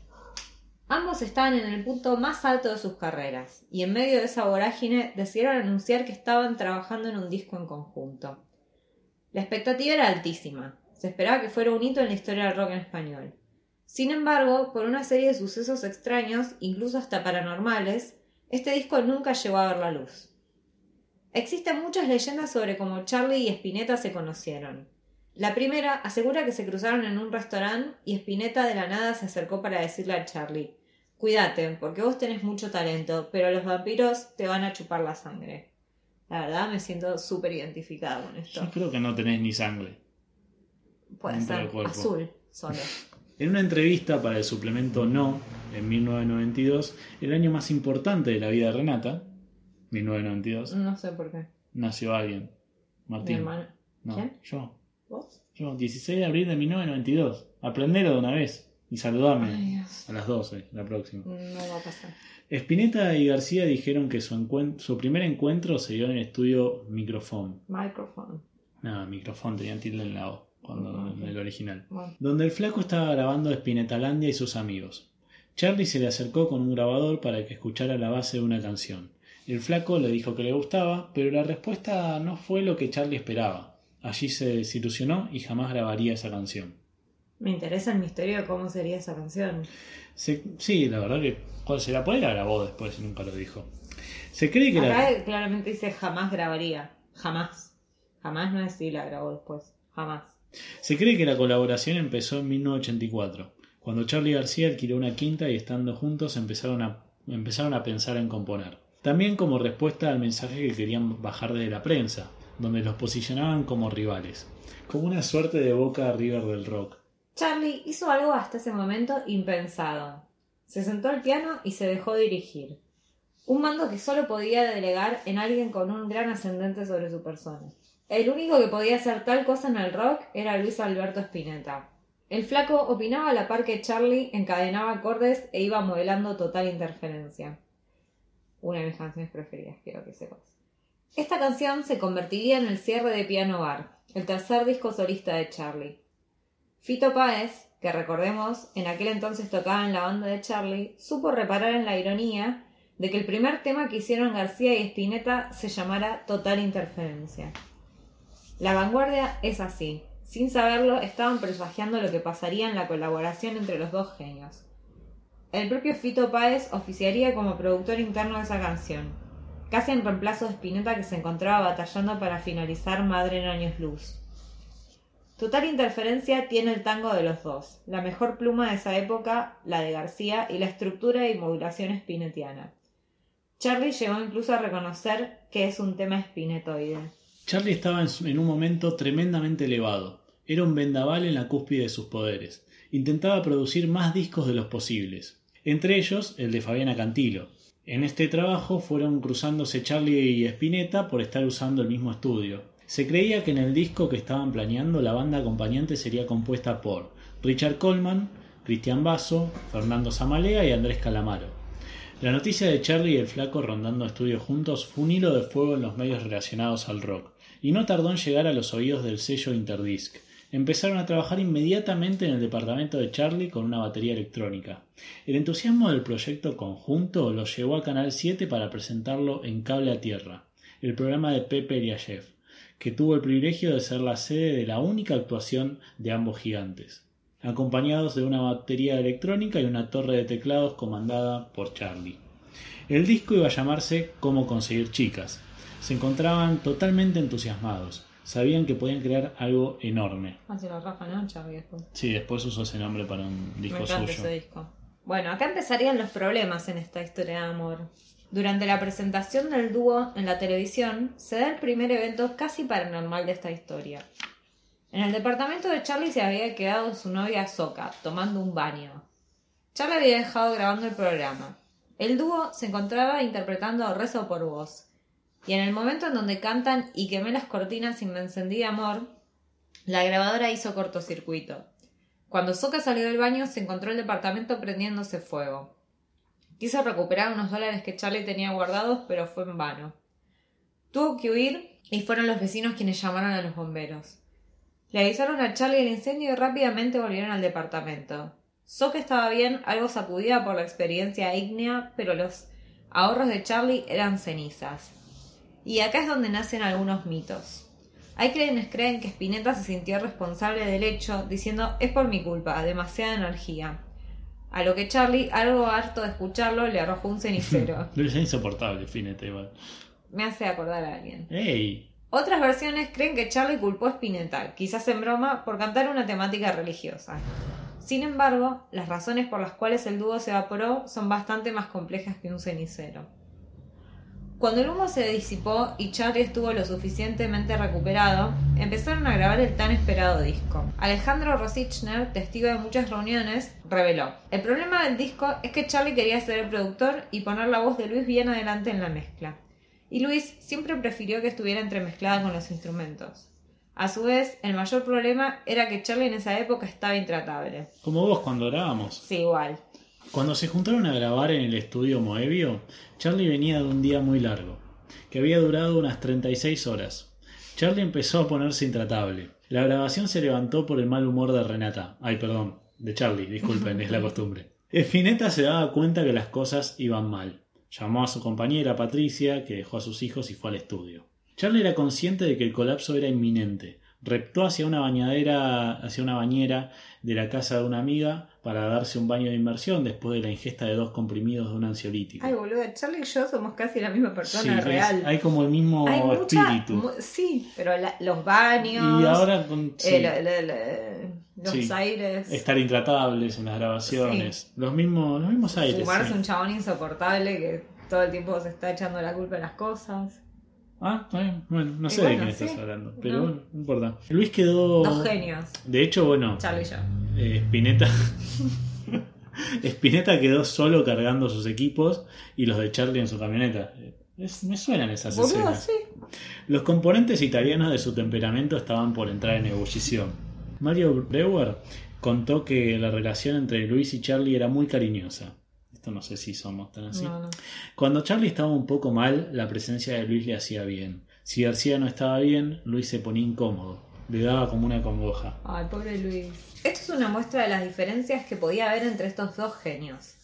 Ambos estaban en el punto más alto de sus carreras, y en medio de esa vorágine decidieron anunciar que estaban trabajando en un disco en conjunto. La expectativa era altísima, se esperaba que fuera un hito en la historia del rock en español. Sin embargo, por una serie de sucesos extraños, incluso hasta paranormales, este disco nunca llegó a ver la luz. Existen muchas leyendas sobre cómo Charlie y Spinetta se conocieron. La primera asegura que se cruzaron en un restaurante y Spinetta de la nada se acercó para decirle a Charlie Cuídate, porque vos tenés mucho talento, pero los vampiros te van a chupar la sangre. La verdad me siento súper identificada con esto. Yo creo que no tenés ni sangre. Puede ser azul solo. En una entrevista para el suplemento No, en 1992, el año más importante de la vida de Renata, 1992. No sé por qué. Nació alguien. Martín. Mi hermano. No, ¿Quién? yo. ¿Vos? Yo, 16 de abril de 1992. Aprendelo de una vez y saludarme Ay, a las 12, la próxima. No va a pasar. Spinetta y García dijeron que su, su primer encuentro se dio en el estudio Microphone. Microphone. No, Microphone, tenían tilde en la O, cuando, Ok. en el original. Donde el flaco estaba grabando Spinetalandia y sus amigos. Charlie se le acercó con un grabador para que escuchara la base de una canción. El flaco le dijo que le gustaba, pero la respuesta no fue lo que Charlie esperaba. Allí se desilusionó y jamás grabaría esa canción. Me interesa el misterio de cómo sería esa canción. Se- sí, la verdad que cuando se la pone la grabó después y nunca lo dijo. Se cree que la... Acá claramente dice jamás grabaría. Jamás. Jamás no es si la grabó después. Jamás. Se cree que la colaboración empezó en 1984, cuando Charlie García alquiló una quinta y estando juntos empezaron a, empezaron a pensar en componer. También como respuesta al mensaje que querían bajar de la prensa, donde los posicionaban como rivales, como una suerte de boca River del rock. Charlie hizo algo hasta ese momento impensado. Se sentó al piano y se dejó dirigir. Un mando que solo podía delegar en alguien con un gran ascendente sobre su persona. El único que podía hacer tal cosa en el rock era Luis Alberto Spinetta. El flaco opinaba a la par que Charlie encadenaba acordes e iba modelando total interferencia. Una de mis canciones preferidas, quiero que sepas. Esta canción se convertiría en el cierre de Piano Bar, el tercer disco solista de Charlie. Fito Páez, que recordemos en aquel entonces tocaba en la banda de Charlie, supo reparar en la ironía de que el primer tema que hicieron García y Spinetta se llamara Total Interferencia. La vanguardia es así. Sin saberlo, estaban presagiando lo que pasaría en la colaboración entre los dos genios. El propio Fito Páez oficiaría como productor interno de esa canción, casi en reemplazo de Spinetta que se encontraba batallando para finalizar Madre en Años Luz. Total interferencia tiene el tango de los dos, la mejor pluma de esa época, la de García, y la estructura y modulación spinetiana. Charlie llegó incluso a reconocer que es un tema spinetoide. Charlie estaba en un momento tremendamente elevado. Era un vendaval en la cúspide de sus poderes. Intentaba producir más discos de los posibles, entre ellos el de Fabiana Cantilo. En este trabajo fueron cruzándose Charlie y Spinetta por estar usando el mismo estudio. Se creía que en el disco que estaban planeando la banda acompañante sería compuesta por Richard Coleman, Cristian Basso, Fernando Zamalea y Andrés Calamaro. La noticia de Charlie y el flaco rondando estudios juntos fue un hilo de fuego en los medios relacionados al rock, y no tardó en llegar a los oídos del sello Interdisc. Empezaron a trabajar inmediatamente en el departamento de Charlie con una batería electrónica. El entusiasmo del proyecto conjunto los llevó a Canal 7 para presentarlo en Cable a Tierra, el programa de Pepe Eliashev, que tuvo el privilegio de ser la sede de la única actuación de ambos gigantes acompañados de una batería electrónica y una torre de teclados comandada por Charlie. El disco iba a llamarse Cómo conseguir chicas. Se encontraban totalmente entusiasmados. Sabían que podían crear algo enorme. Ah, lo Rafa, ¿no? Charlie después. Sí, después usó ese nombre para un disco Me suyo. Ese disco. Bueno, acá empezarían los problemas en esta historia de amor. Durante la presentación del dúo en la televisión, se da el primer evento casi paranormal de esta historia. En el departamento de Charlie se había quedado su novia Soka, tomando un baño. Charlie había dejado grabando el programa. El dúo se encontraba interpretando Rezo por Voz, y en el momento en donde cantan y quemé las cortinas y me encendí amor, la grabadora hizo cortocircuito. Cuando Soka salió del baño se encontró el departamento prendiéndose fuego. Quiso recuperar unos dólares que Charlie tenía guardados, pero fue en vano. Tuvo que huir y fueron los vecinos quienes llamaron a los bomberos. Le avisaron a Charlie el incendio y rápidamente volvieron al departamento. Sock estaba bien, algo sacudida por la experiencia ígnea, pero los ahorros de Charlie eran cenizas. Y acá es donde nacen algunos mitos. Hay quienes creen que Spinetta se sintió responsable del hecho, diciendo es por mi culpa, demasiada energía. A lo que Charlie, algo harto de escucharlo, le arrojó un cenicero. es insoportable, Spinetta igual. Me hace acordar a alguien. ¡Ey! Otras versiones creen que Charlie culpó a Spinetta, quizás en broma, por cantar una temática religiosa. Sin embargo, las razones por las cuales el dúo se evaporó son bastante más complejas que un cenicero. Cuando el humo se disipó y Charlie estuvo lo suficientemente recuperado, empezaron a grabar el tan esperado disco. Alejandro Rosichner, testigo de muchas reuniones, reveló: El problema del disco es que Charlie quería ser el productor y poner la voz de Luis bien adelante en la mezcla y Luis siempre prefirió que estuviera entremezclada con los instrumentos. A su vez, el mayor problema era que Charlie en esa época estaba intratable. Como vos cuando grabamos. Sí, igual. Cuando se juntaron a grabar en el estudio Moebio, Charlie venía de un día muy largo, que había durado unas 36 horas. Charlie empezó a ponerse intratable. La grabación se levantó por el mal humor de Renata. Ay, perdón, de Charlie, disculpen, es la costumbre. Espineta se daba cuenta que las cosas iban mal. Llamó a su compañera Patricia, que dejó a sus hijos y fue al estudio. Charlie era consciente de que el colapso era inminente. Reptó hacia una bañadera, hacia una bañera de la casa de una amiga para darse un baño de inmersión después de la ingesta de dos comprimidos de un ansiolítico. Ay, boludo, Charlie y yo somos casi la misma persona real. hay como el mismo espíritu. sí, pero los baños. Y ahora con. Eh, los aires. Estar intratables en las grabaciones. Los, mismos, los mismos aires. Fumarse un chabón insoportable que todo el tiempo se está echando la culpa de las cosas. Ah, bueno, no sé de quién estás hablando, pero bueno, no importa. Luis quedó. Dos genios. De hecho, bueno. Charlie y yo. Eh, Spinetta. Spinetta quedó solo cargando sus equipos y los de Charlie en su camioneta. Es- me suenan esas escenas. sí. Los componentes italianos de su temperamento estaban por entrar en ebullición. Mario Breuer contó que la relación entre Luis y Charlie era muy cariñosa. Esto no sé si somos tan así. No, no. Cuando Charlie estaba un poco mal, la presencia de Luis le hacía bien. Si García no estaba bien, Luis se ponía incómodo. Le daba como una congoja. Ay, pobre Luis. Esto es una muestra de las diferencias que podía haber entre estos dos genios.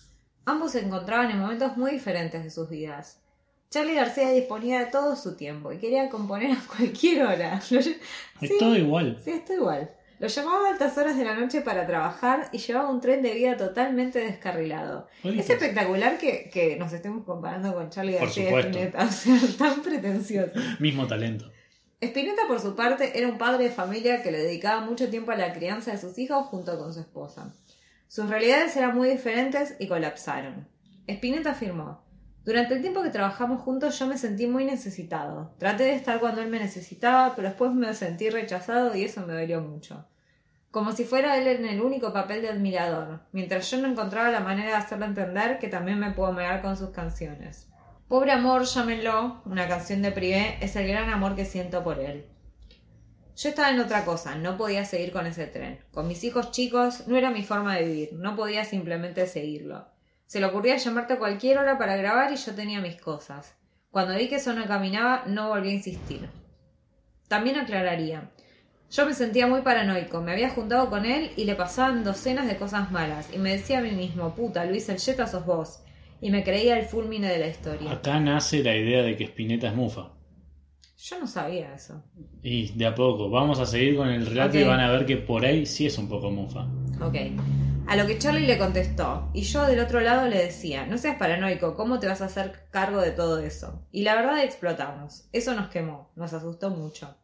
Ambos se encontraban en momentos muy diferentes de sus vidas. Charlie García disponía de todo su tiempo y quería componer a cualquier hora. Es todo igual. Sí, está igual. Lo llamaba a altas horas de la noche para trabajar y llevaba un tren de vida totalmente descarrilado. Es espectacular que, que nos estemos comparando con Charlie García supuesto. Spinetta, o sea, tan pretencioso. Mismo talento. Spinetta, por su parte, era un padre de familia que le dedicaba mucho tiempo a la crianza de sus hijos junto con su esposa. Sus realidades eran muy diferentes y colapsaron. Spinetta afirmó: Durante el tiempo que trabajamos juntos yo me sentí muy necesitado. Traté de estar cuando él me necesitaba, pero después me sentí rechazado y eso me dolió mucho. Como si fuera él en el único papel de admirador, mientras yo no encontraba la manera de hacerle entender que también me puedo amear con sus canciones. Pobre amor, llámenlo, una canción de Privé, es el gran amor que siento por él. Yo estaba en otra cosa, no podía seguir con ese tren. Con mis hijos chicos no era mi forma de vivir, no podía simplemente seguirlo. Se le ocurría llamarte a cualquier hora para grabar y yo tenía mis cosas. Cuando vi que eso no caminaba, no volví a insistir. También aclararía. Yo me sentía muy paranoico, me había juntado con él y le pasaban docenas de cosas malas, y me decía a mí mismo, puta, Luis el Jetta sos vos, y me creía el fulmine de la historia. Acá nace la idea de que Spinetta es mufa. Yo no sabía eso. Y de a poco, vamos a seguir con el relato y van a ver que por ahí sí es un poco mufa. Ok. A lo que Charlie le contestó, y yo del otro lado le decía, no seas paranoico, ¿cómo te vas a hacer cargo de todo eso? Y la verdad explotamos. Eso nos quemó, nos asustó mucho.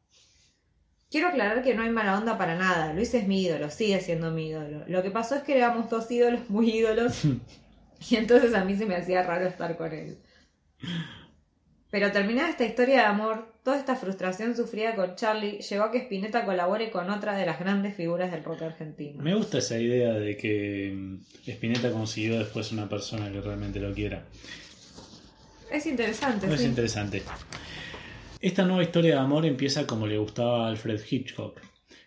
Quiero aclarar que no hay mala onda para nada. Luis es mi ídolo, sigue siendo mi ídolo. Lo que pasó es que éramos dos ídolos muy ídolos y entonces a mí se me hacía raro estar con él. Pero terminada esta historia de amor, toda esta frustración sufrida con Charlie llevó a que Spinetta colabore con otra de las grandes figuras del rock argentino. Me gusta esa idea de que mm, Spinetta consiguió después una persona que realmente lo quiera. Es interesante, Es sí. interesante. Esta nueva historia de amor empieza como le gustaba a Alfred Hitchcock,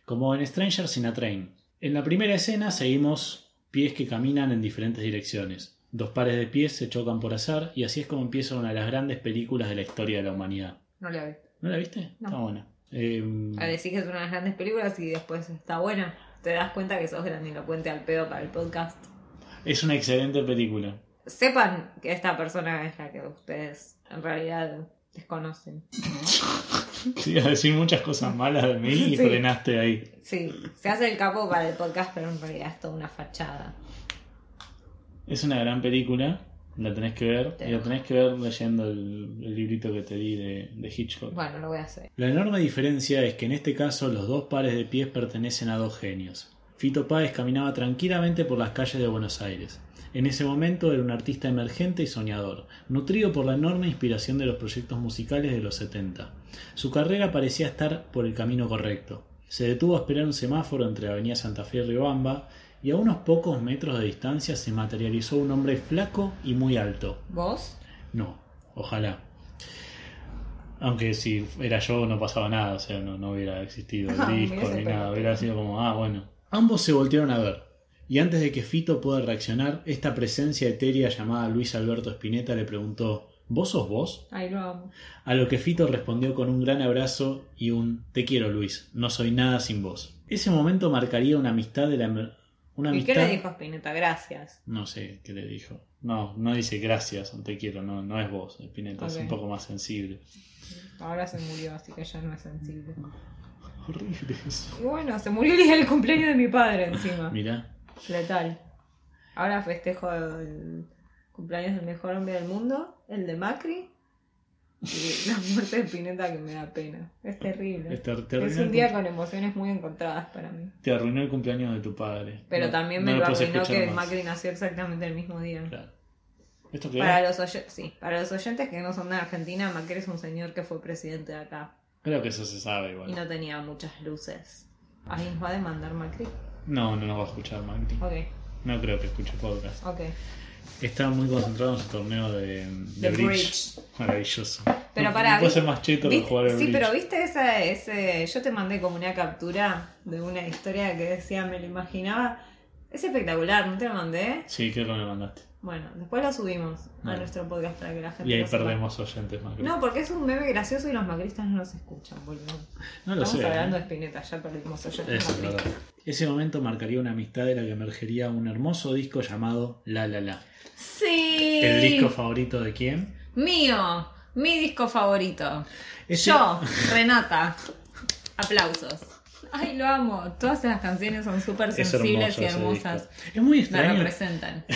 como en Strangers in a Train. En la primera escena seguimos pies que caminan en diferentes direcciones. Dos pares de pies se chocan por azar y así es como empieza una de las grandes películas de la historia de la humanidad. No la vi. ¿No la viste? No. Está buena. Eh, A decir que es una de las grandes películas y después está buena. Te das cuenta que sos grandilocuente al pedo para el podcast. es una excelente película. Sepan que esta persona es la que ustedes en realidad desconocen. Sí, a decir muchas cosas malas de mí y Sí. frenaste ahí. Sí, se hace el capo para el podcast, pero en realidad es toda una fachada. Es una gran película, la tenés que ver, y la tenés que ver leyendo el, el librito que te di de, de Hitchcock. Bueno, lo voy a hacer. La enorme diferencia es que en este caso los dos pares de pies pertenecen a dos genios. Fito Páez caminaba tranquilamente por las calles de Buenos Aires. En ese momento era un artista emergente y soñador, nutrido por la enorme inspiración de los proyectos musicales de los 70. Su carrera parecía estar por el camino correcto. Se detuvo a esperar un semáforo entre Avenida Santa Fe y Riobamba y a unos pocos metros de distancia se materializó un hombre flaco y muy alto. ¿Vos? No, ojalá. Aunque si era yo no pasaba nada, o sea, no, no hubiera existido el Ah, disco ni nada, hubiera sido como, ah, bueno. Ambos se voltearon a ver, y antes de que Fito pueda reaccionar, esta presencia etérea llamada Luis Alberto Spinetta le preguntó, ¿Vos sos vos? Ay, lo amo. A lo que Fito respondió con un gran abrazo y un Te quiero Luis, no soy nada sin vos. Ese momento marcaría una amistad de la... Una ¿Y qué le dijo Spinetta? Gracias. No sé qué le dijo. No, no dice gracias, te quiero, no, no es vos, Spinetta, es un poco más sensible. Ahora se murió, así que ya no es sensible. Horrible eso. Y bueno, se murió el día del cumpleaños de mi padre encima. Mirá, Letal. Ahora festejo el cumpleaños del mejor hombre del mundo, el de Macri. Y la muerte de Pineta que me da pena. Es terrible. te, te Es un día con emociones muy encontradas para mí. te arruinó el cumpleaños de tu padre. Pero No- también no me lo arruinó que más. Macri nació exactamente el mismo día. Claro. ¿Esto qué Para los, sí, para los oyentes que no son de Argentina, Macri es un señor que fue presidente de acá Creo que eso se sabe igual. y no tenía muchas luces. ¿Alguien nos va a demandar Macri? No, no nos va a escuchar Macri. Ok. No creo que escuche podcast. Ok. Está muy concentrado en su torneo de, de The bridge. bridge. Maravilloso. Pero para no puede ser más cheto que jugar al Sí, bridge. pero viste ese, ese. Yo te mandé como una captura de una historia que decía, me lo imaginaba. Es espectacular, ¿no te lo mandé? Sí, creo que me lo mandaste. Bueno, después lo subimos a nuestro podcast para que la gente Y ahí lo sepa. perdemos oyentes más. No, porque es un meme gracioso y los macristas no nos escuchan, boludo. no lo Estamos sé. hablando ¿eh? de Spinetta, ya perdimos oyentes Eso es macristas. Ese momento marcaría una amistad de la que emergería un hermoso disco llamado La La La. Sí. ¿El disco favorito de quién? Mío, mi disco favorito. Ese- Yo, Renata. Aplausos. Ay, lo amo. Todas las canciones son súper Es sensibles y hermosas. Es muy Me extraño. representan.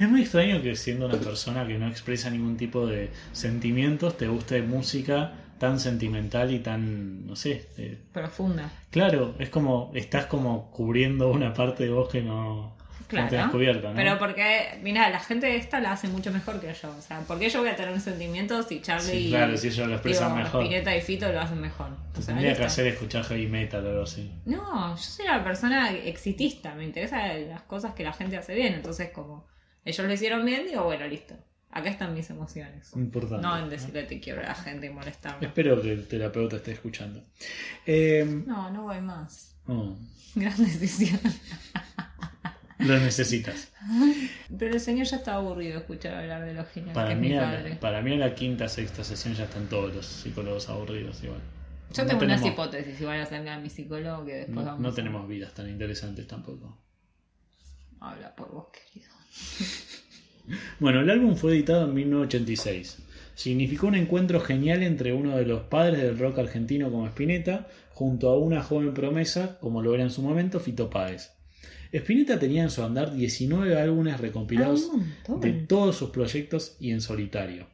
Es muy extraño que siendo una persona que no expresa ningún tipo de sentimientos te guste música tan sentimental y tan, no sé, eh, Profunda. claro, es como estás como cubriendo una parte de vos que no Claro. ¿no? Pero porque, mira, la gente esta la hace mucho mejor que yo. O sea, ¿por qué yo voy a tener sentimientos y Charlie Sí, claro, si ellos lo expresan digo, mejor. Spinetta y Fito lo hacen mejor. O sea, Tendría que hacer escuchar heavy metal o algo así. No, yo soy una persona exitista, me interesan las cosas que la gente hace bien, entonces como ellos lo hicieron bien, digo, bueno, listo. Acá están mis emociones. Importante. No en decirle te quiero a la gente y molestarme. Espero que el terapeuta esté escuchando. Eh, No, no voy más. oh, Gran decisión. lo necesitas. Pero el señor ya estaba aburrido de escuchar hablar de lo genial Para que es mí, mi a padre. la, para mí a la quinta, sexta sesión ya están todos los psicólogos aburridos igual. Yo No tengo unas hipótesis, igual hacerme a mi psicólogo que después No, vamos no a- tenemos vidas tan interesantes tampoco. Habla por vos, querido. Bueno, el álbum fue editado en 1986. Significó un encuentro genial entre uno de los padres del rock argentino como Spinetta, junto a una joven promesa, como lo era en su momento, Fito Páez. Spinetta tenía en su andar 19 álbumes recompilados Ah, de todos sus proyectos y en solitario.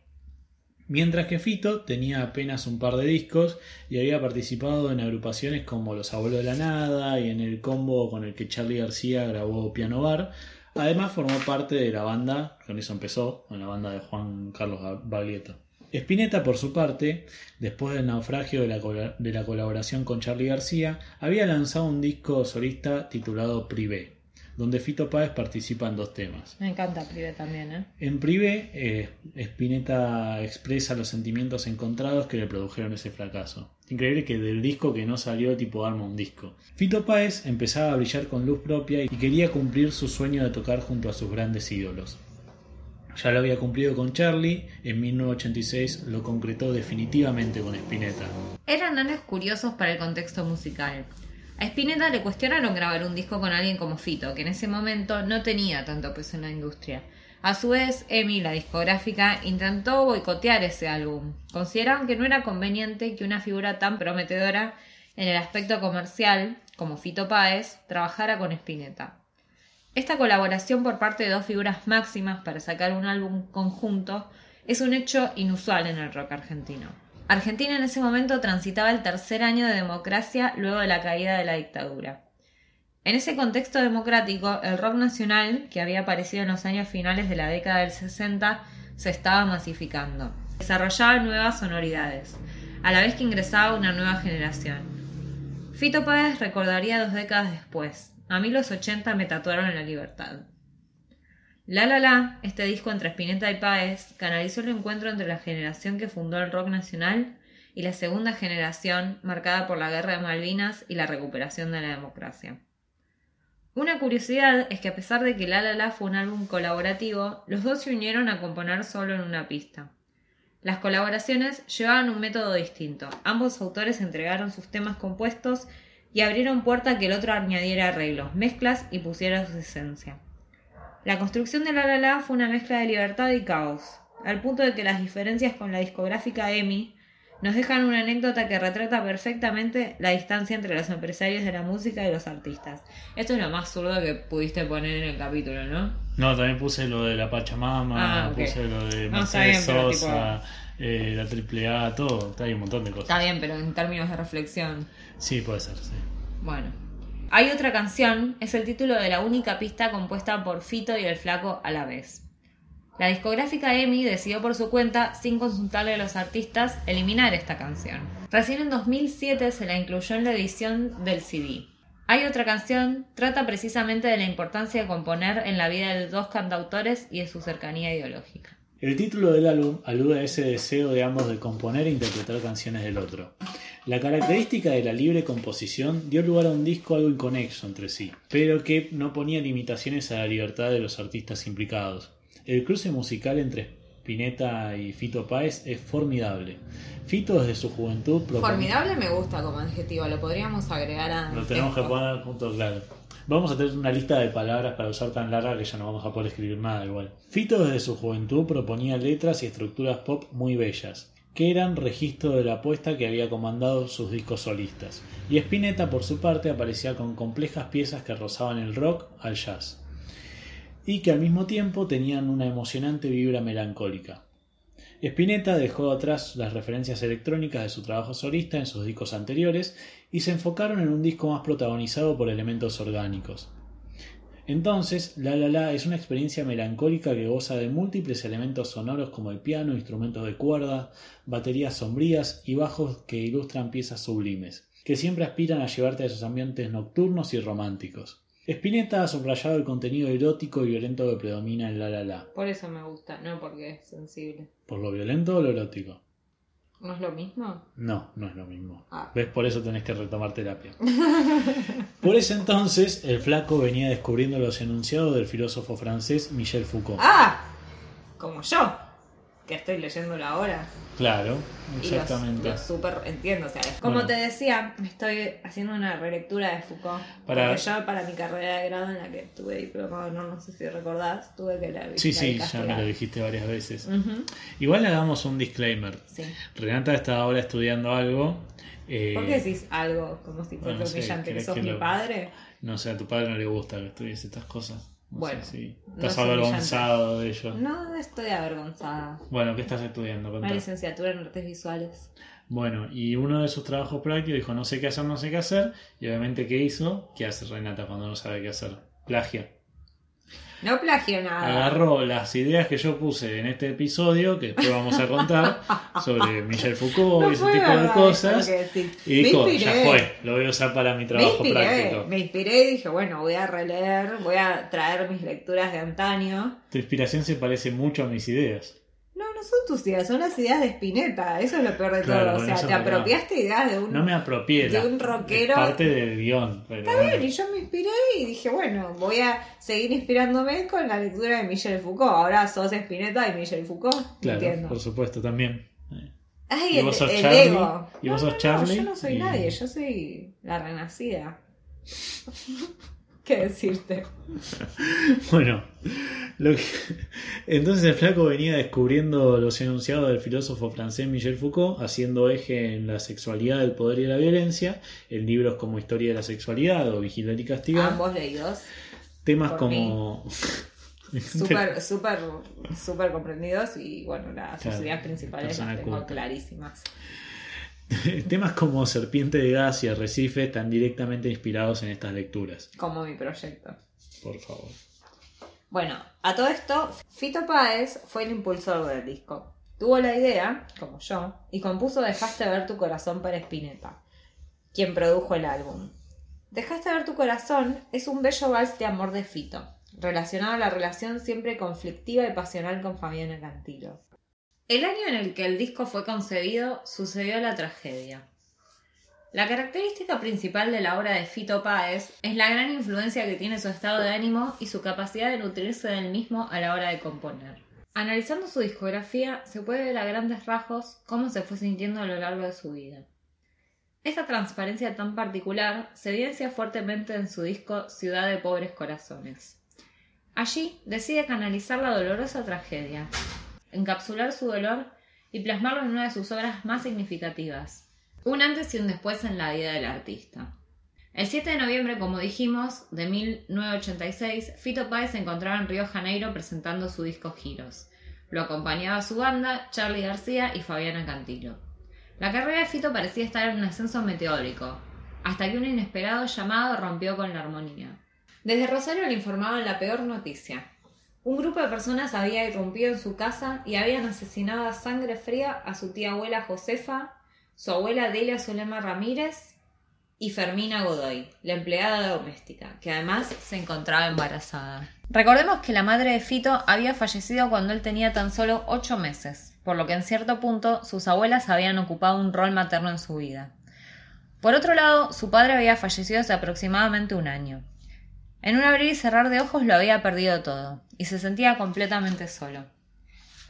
Mientras que Fito tenía apenas un par de discos y había participado en agrupaciones como Los Abuelos de la Nada y en el combo con el que Charlie García grabó Piano Bar. Además formó parte de la banda, con eso empezó, con la banda de Juan Carlos Baglietto. Spinetta, por su parte, después del naufragio de la, cola- de la colaboración con Charlie García, había lanzado un disco solista titulado Privé, donde Fito Páez participa en dos temas. Me encanta Prive también, ¿eh? En privé, eh, Spinetta expresa los sentimientos encontrados que le produjeron ese fracaso. Increíble que del disco que no salió, tipo arma un disco. Fito Páez empezaba a brillar con luz propia y quería cumplir su sueño de tocar junto a sus grandes ídolos. Ya lo había cumplido con Charlie, en 1986 lo concretó definitivamente con Spinetta. Eran años curiosos para el contexto musical. A Spinetta le cuestionaron grabar un disco con alguien como Fito, que en ese momento no tenía tanto peso en la industria. A su vez, EMI, la discográfica, intentó boicotear ese álbum. Consideraron que no era conveniente que una figura tan prometedora en el aspecto comercial, como Fito Páez, trabajara con Spinetta. Esta colaboración por parte de dos figuras máximas para sacar un álbum conjunto es un hecho inusual en el rock argentino. Argentina en ese momento transitaba el tercer año de democracia luego de la caída de la dictadura. En ese contexto democrático, el rock nacional, que había aparecido en los años finales de la década del 60, se estaba masificando. Desarrollaba nuevas sonoridades, a la vez que ingresaba una nueva generación. Fito Páez recordaría dos décadas después. A mí los 80 me tatuaron la libertad. La La La, este disco entre Spinetta y Páez, canalizó el encuentro entre la generación que fundó el rock nacional y la segunda generación marcada por la guerra de Malvinas y la recuperación de la democracia. Una curiosidad es que a pesar de que La La La fue un álbum colaborativo, los dos se unieron a componer solo en una pista. Las colaboraciones llevaban un método distinto. Ambos autores entregaron sus temas compuestos y abrieron puerta a que el otro añadiera arreglos, mezclas y pusiera su esencia. La construcción de La La La fue una mezcla de libertad y caos, al punto de que las diferencias con la discográfica EMI nos dejan una anécdota que retrata perfectamente la distancia entre los empresarios de la música y los artistas. Esto es lo más zurdo que pudiste poner en el capítulo, ¿no? No, también puse lo de la Pachamama, Ah, puse lo de Mercedes Sosa, eh, la AAA, todo. Hay un montón de cosas. Está bien, pero en términos de reflexión. Sí, puede ser, sí. Bueno. Hay otra canción, es el título de la única pista compuesta por Fito y el Flaco a la vez. La discográfica EMI decidió por su cuenta, sin consultarle a los artistas, eliminar esta canción. Recién en 2007 se la incluyó en la edición del CD. Hay otra canción, trata precisamente de la importancia de componer en la vida de dos cantautores y de su cercanía ideológica. El título del álbum alude a ese deseo de ambos de componer e interpretar canciones del otro. La característica de la libre composición dio lugar a un disco algo inconexo entre sí, pero que no ponía limitaciones a la libertad de los artistas implicados. El cruce musical entre Spinetta y Fito Páez es formidable. Fito desde su juventud Formidable me gusta como adjetivo, lo podríamos agregar a... Lo tenemos que poner junto, claro. Vamos a tener una lista de palabras para usar tan larga que ya no vamos a poder escribir nada igual. Fito desde su juventud proponía letras y estructuras pop muy bellas, que eran registro de la apuesta que había comandado sus discos solistas. Y Spinetta, por su parte, aparecía con complejas piezas que rozaban el rock al jazz. Y que al mismo tiempo tenían una emocionante vibra melancólica. Spinetta dejó atrás las referencias electrónicas de su trabajo solista en sus discos anteriores y se enfocaron en un disco más protagonizado por elementos orgánicos. Entonces, La La La es una experiencia melancólica que goza de múltiples elementos sonoros como el piano, instrumentos de cuerda, baterías sombrías y bajos que ilustran piezas sublimes, que siempre aspiran a llevarte a esos ambientes nocturnos y románticos. Spinetta ha subrayado el contenido erótico y violento que predomina en La La La. Por eso me gusta, no porque es sensible. ¿Por lo violento o lo erótico? ¿No es lo mismo? No, no es lo mismo. Ah. ¿Ves? Por eso tenés que retomar terapia. Por ese entonces, el flaco venía descubriendo los enunciados del filósofo francés Michel Foucault. ¡Ah! Como yo, que estoy leyéndolo ahora. Claro, Y exactamente. súper entiendo. O sea, como Bueno. te decía, estoy haciendo una relectura de Foucault. Para- Porque yo, para mi carrera de grado en la que tuve diplomado, no, no sé si recordás, tuve que leer Sí, sí, y ya me lo dijiste varias veces. Igual hagamos un disclaimer. Sí. Renata está ahora estudiando algo. eh, ¿Por qué decís algo como si fuese bueno, humillante? ¿Que ¿querés sos que mi lo- padre? No sé, a tu padre no le gusta que estudies estas cosas. No Bueno, no estás es avergonzado de ello. No, estoy avergonzada. Bueno, ¿qué estás estudiando? Una licenciatura en artes visuales. Bueno, y uno de sus trabajos prácticos dijo no sé qué hacer, no sé qué hacer. Y obviamente, ¿qué hizo? ¿Qué hace Renata cuando no sabe qué hacer? Plagia. No plagio nada. Agarró las ideas que yo puse en este episodio, que después vamos a contar, sobre Michel Foucault No y ese tipo de cosas. Y dijo, ya fue, lo voy a usar para mi Me trabajo inspiré, práctico. me inspiré y dije, bueno, voy a releer, voy a traer mis lecturas de antaño. Tu inspiración se parece mucho a mis ideas. No, no son tus ideas, son las ideas de Spinetta. Eso es lo peor de Claro, todo. O sea, te apropiaste ideas de un. No me apropié. de un rockero- es parte del guion. Pero Está bueno. bien, y yo me inspiré y dije, bueno, voy a seguir inspirándome con la lectura de Michel Foucault. Ahora sos Spinetta y Michel Foucault. Claro, Entiendo. por supuesto, también. Ay, ¿Y el, vos sos el Charlie? ego. ¿Y vos sos no, Charlie? No, yo no soy Y- nadie, yo soy la renacida. ¿Qué decirte? Bueno, lo que- entonces el flaco venía descubriendo los enunciados del filósofo francés Michel Foucault, haciendo eje en la sexualidad, el poder y la violencia, en libros como Historia de la Sexualidad o Vigilar y Castigar, Ambos leídos. temas como... Súper, súper, súper comprendidos y bueno, las Claro, ideas principales las tengo culta. clarísimas. temas como Serpiente de Gas y Arrecife están directamente inspirados en estas lecturas. Como mi proyecto. Por favor. Bueno, a todo esto, Fito Páez fue el impulsor del disco. Tuvo la idea, como yo, y compuso Dejaste ver tu corazón para Spinetta, quien produjo el álbum. Dejaste ver tu corazón es un bello vals de amor de Fito, relacionado a la relación siempre conflictiva y pasional con Fabiana Cantilo. El año en el que el disco fue concebido sucedió la tragedia. La característica principal de la obra de Fito Páez es la gran influencia que tiene su estado de ánimo y su capacidad de nutrirse del mismo a la hora de componer. Analizando su discografía, se puede ver a grandes rasgos cómo se fue sintiendo a lo largo de su vida. Esta transparencia tan particular se evidencia fuertemente en su disco Ciudad de Pobres Corazones. Allí decide canalizar la dolorosa tragedia, encapsular su dolor y plasmarlo en una de sus obras más significativas, un antes y un después en la vida del artista. El 7 de noviembre, como dijimos, de 1986, Fito Páez se encontraba en Río Janeiro presentando su disco Giros. Lo acompañaba su banda, Charlie García y Fabiana Cantilo. La carrera de Fito parecía estar en un ascenso meteórico, hasta que un inesperado llamado rompió con la armonía. Desde Rosario le informaban la peor noticia. Un grupo de personas había irrumpido en su casa y habían asesinado a sangre fría a su tía abuela Josefa, su abuela Delia Zulema Ramírez y Fermina Godoy, la empleada doméstica, que además se encontraba embarazada. Recordemos que la madre de Fito había fallecido cuando él tenía tan solo ocho meses, por lo que en cierto punto sus abuelas habían ocupado un rol materno en su vida. Por otro lado, su padre había fallecido hace aproximadamente un año. En un abrir y cerrar de ojos lo había perdido todo, y se sentía completamente solo.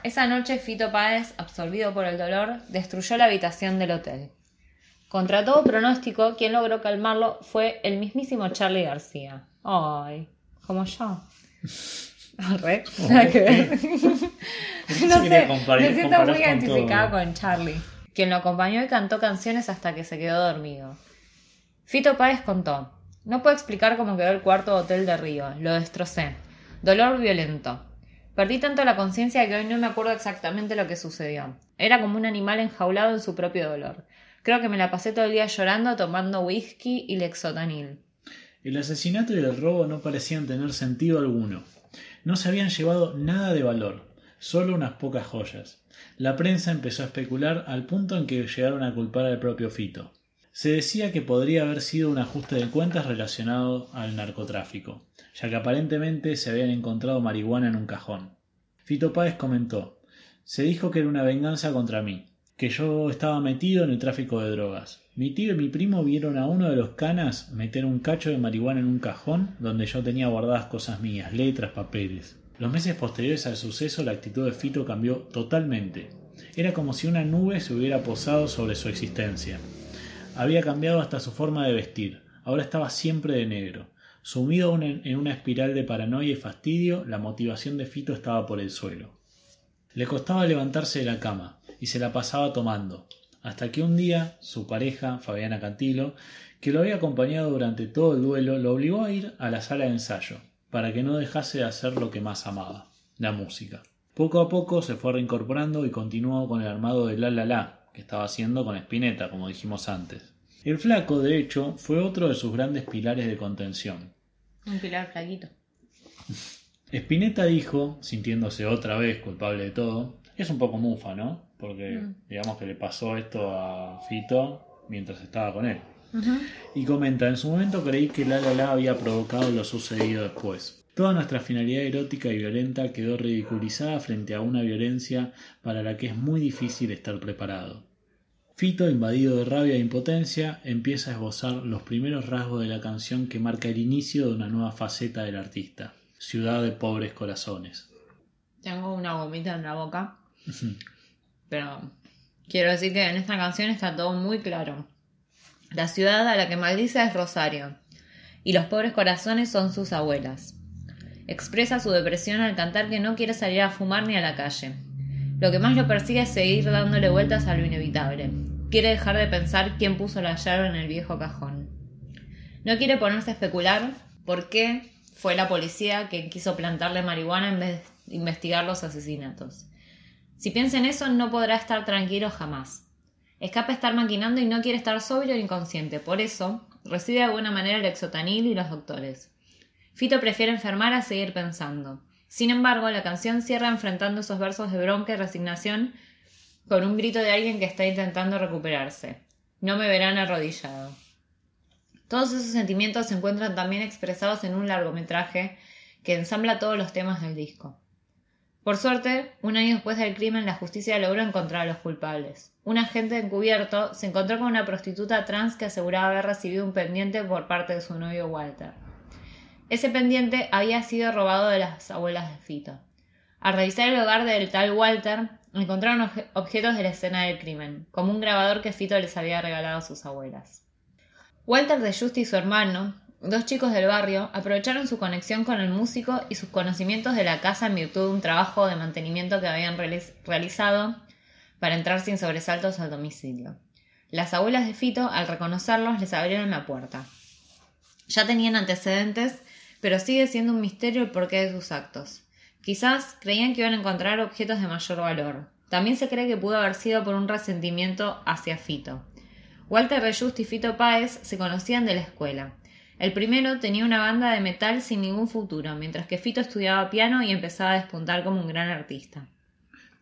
Esa noche Fito Páez, absorbido por el dolor, destruyó la habitación del hotel. Contra todo pronóstico, quien logró calmarlo fue el mismísimo Charlie García. Ay, como yo. Re, nada que ver. no sé, me siento muy identificada con, Charlie, quien lo acompañó y cantó canciones hasta que se quedó dormido. Fito Páez contó, no puedo explicar cómo quedó el cuarto hotel de Río, lo destrocé. Dolor violento. Perdí tanto la conciencia que hoy no me acuerdo exactamente lo que sucedió. Era como un animal enjaulado en su propio dolor. Creo que me la pasé todo el día llorando, tomando whisky y lexotanil. El asesinato y el robo no parecían tener sentido alguno. No se habían llevado nada de valor, solo unas pocas joyas. La prensa empezó a especular al punto en que llegaron a culpar al propio Fito. Se decía que podría haber sido un ajuste de cuentas relacionado al narcotráfico, ya que aparentemente se habían encontrado marihuana en un cajón. Fito Páez comentó Se dijo que era una venganza contra mí que yo estaba metido en el tráfico de drogas. Mi tío y mi primo vieron a uno de los canas meter un cacho de marihuana en un cajón donde yo tenía guardadas cosas mías, letras, papeles. Los meses posteriores al suceso la actitud de Fito cambió totalmente. Era como si una nube se hubiera posado sobre su existencia. Había cambiado hasta su forma de vestir. Ahora estaba siempre de negro. Sumido en una espiral de paranoia y fastidio, la motivación de Fito estaba por el suelo. Le costaba levantarse de la cama y se la pasaba tomando, hasta que un día su pareja, Fabiana Cantilo, que lo había acompañado durante todo el duelo, lo obligó a ir a la sala de ensayo, para que no dejase de hacer lo que más amaba, la música. Poco a poco se fue reincorporando y continuó con el armado de La La La, que estaba haciendo con Spinetta, como dijimos antes. El flaco, de hecho, fue otro de sus grandes pilares de contención. Un pilar flaquito. Spinetta dijo, sintiéndose otra vez culpable de todo, es un poco mufa, ¿no? porque mm. digamos que le pasó esto a Fito mientras estaba con él. Y comenta, en su momento creí que La La La había provocado lo sucedido después. Toda nuestra finalidad erótica y violenta quedó ridiculizada frente a una violencia para la que es muy difícil estar preparado. Fito, invadido de rabia e impotencia, empieza a esbozar los primeros rasgos de la canción que marca el inicio de una nueva faceta del artista, Ciudad de Pobres Corazones. Tengo una gomita en la boca. Pero quiero decir que en esta canción está todo muy claro. La ciudad a la que maldice es Rosario, y los pobres corazones son sus abuelas. Expresa su depresión al cantar que no quiere salir a fumar ni a la calle. Lo que más lo persigue es seguir dándole vueltas a lo inevitable. Quiere dejar de pensar quién puso la llave en el viejo cajón. No quiere ponerse a especular por qué fue la policía quien quiso plantarle marihuana en vez de investigar los asesinatos. Si piensa en eso, no podrá estar tranquilo jamás. Escapa estar maquinando y no quiere estar sobrio o inconsciente. Por eso, recibe de buena manera el exotanil y los doctores. Fito prefiere enfermar a seguir pensando. Sin embargo, la canción cierra enfrentando esos versos de bronca y resignación con un grito de alguien que está intentando recuperarse. No me verán arrodillado. Todos esos sentimientos se encuentran también expresados en un largometraje que ensambla todos los temas del disco. Por suerte, un año después del crimen, la justicia logró encontrar a los culpables. Un agente encubierto se encontró con una prostituta trans que aseguraba haber recibido un pendiente por parte de su novio Walter. Ese pendiente había sido robado de las abuelas de Fito. Al revisar el hogar del tal Walter, encontraron objetos de la escena del crimen, como un grabador que Fito les había regalado a sus abuelas. Walter de Justi y su hermano Dos chicos del barrio aprovecharon su conexión con el músico y sus conocimientos de la casa en virtud de un trabajo de mantenimiento que habían realizado para entrar sin sobresaltos al domicilio. Las abuelas de Fito, al reconocerlos, les abrieron la puerta. Ya tenían antecedentes, pero sigue siendo un misterio el porqué de sus actos. Quizás creían que iban a encontrar objetos de mayor valor. También se cree que pudo haber sido por un resentimiento hacia Fito. Walter Reyust y Fito Páez se conocían de la escuela. El primero tenía una banda de metal sin ningún futuro, mientras que Fito estudiaba piano y empezaba a despuntar como un gran artista.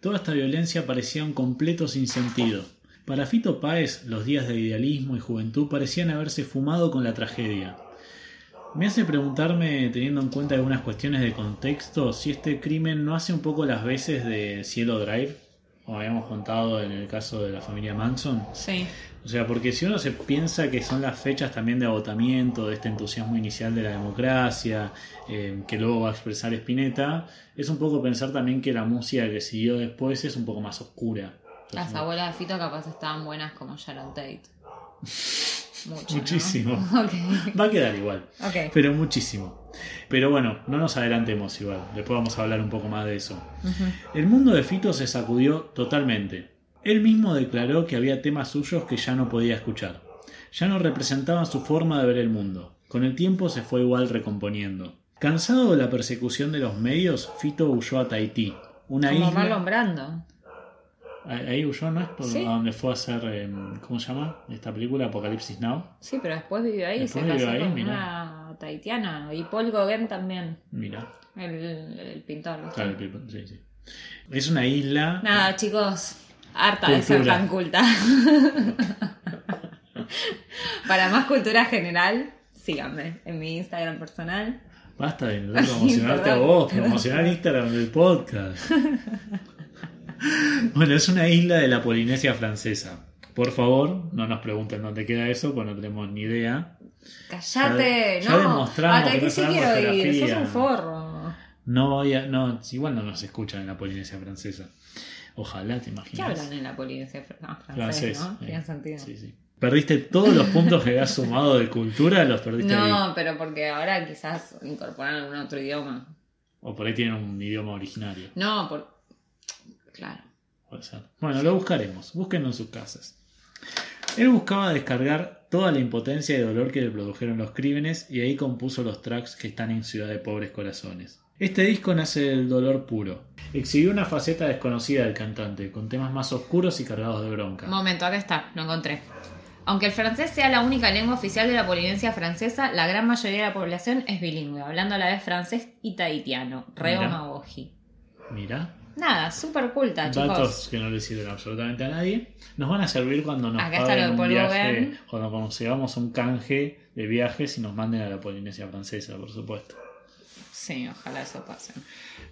Toda esta violencia parecía un completo sinsentido. Para Fito Páez, los días de idealismo y juventud parecían haberse fumado con la tragedia. Me hace preguntarme, teniendo en cuenta algunas cuestiones de contexto, si este crimen no hace un poco las veces de Cielo Drive, como habíamos contado en el caso de la familia Manson. Sí. O sea, porque si uno se piensa que son las fechas también de agotamiento, de este entusiasmo inicial de la democracia, eh, que luego va a expresar Spinetta, es un poco pensar también que la música que siguió después es un poco más oscura. Las abuelas de Fito capaz estaban buenas como Sharon Tate. Mucho, ¿no? Muchísimo. Va a quedar igual. Ok. Pero muchísimo. Pero bueno, no nos adelantemos igual. Después vamos a hablar un poco más de eso. El mundo de Fito se sacudió totalmente. Él mismo declaró que había temas suyos que ya no podía escuchar. Ya no representaban su forma de ver el mundo. Con el tiempo se fue igual recomponiendo. Cansado de la persecución de los medios, Fito huyó a Tahití, una Como isla. Marlon Brando. Ahí huyó, ¿no es? Por Sí. donde fue a hacer, em, ¿cómo se llama? Esta película, Apocalipsis Now. Sí, pero después vivió ahí, Después se vivió casó ahí, con mirá. una taitiana. Y Paul Gauguin también, Mira, el, el pintor. claro, el tipo- sí, sí. Es una isla. Nada, chicos, harta de ser Cultura. tan culta. Para más cultura general, síganme en mi Instagram personal. Basta de intentar promocionarte a vos, promocionar Instagram del podcast. bueno, es una isla de la Polinesia francesa. Por favor, no nos pregunten dónde queda eso, pues no tenemos ni idea. Callate, Ya- ya no. demostramos A que no sí quiero ir, sos un forro. No voy a, no, igual no nos escuchan en la Polinesia francesa. Ojalá te ¿Qué imaginas. hablan en la Polinesia fr- ah, francés, no? eh, sentido. Sí, sí. Perdiste todos los puntos que habías sumado de cultura, los perdiste ahí. No, pero porque ahora quizás incorporan algún otro idioma. O por ahí tienen un idioma originario. No, por. Claro. Puede ser. Bueno, lo buscaremos. Búsquenlo en sus casas. Él buscaba descargar toda la impotencia y dolor que le produjeron los crímenes y ahí compuso los tracks que están en Ciudad de Pobres Corazones. Este disco nace del dolor puro. Exhibió una faceta desconocida del cantante, con temas más oscuros y cargados de bronca. Momento, acá está, lo encontré. Aunque el francés sea la única lengua oficial de la Polinesia francesa, la gran mayoría de la población es bilingüe, hablando a la vez francés y tahitiano. Reo Mira. Magoji. Mira, Nada, súper culta, chicos. datos que no le sirven absolutamente a nadie. Nos van a servir cuando nos Acá está lo de un viaje, cuando consigamos un canje de viajes y nos manden a la Polinesia francesa, por supuesto. Sí, ojalá eso pase.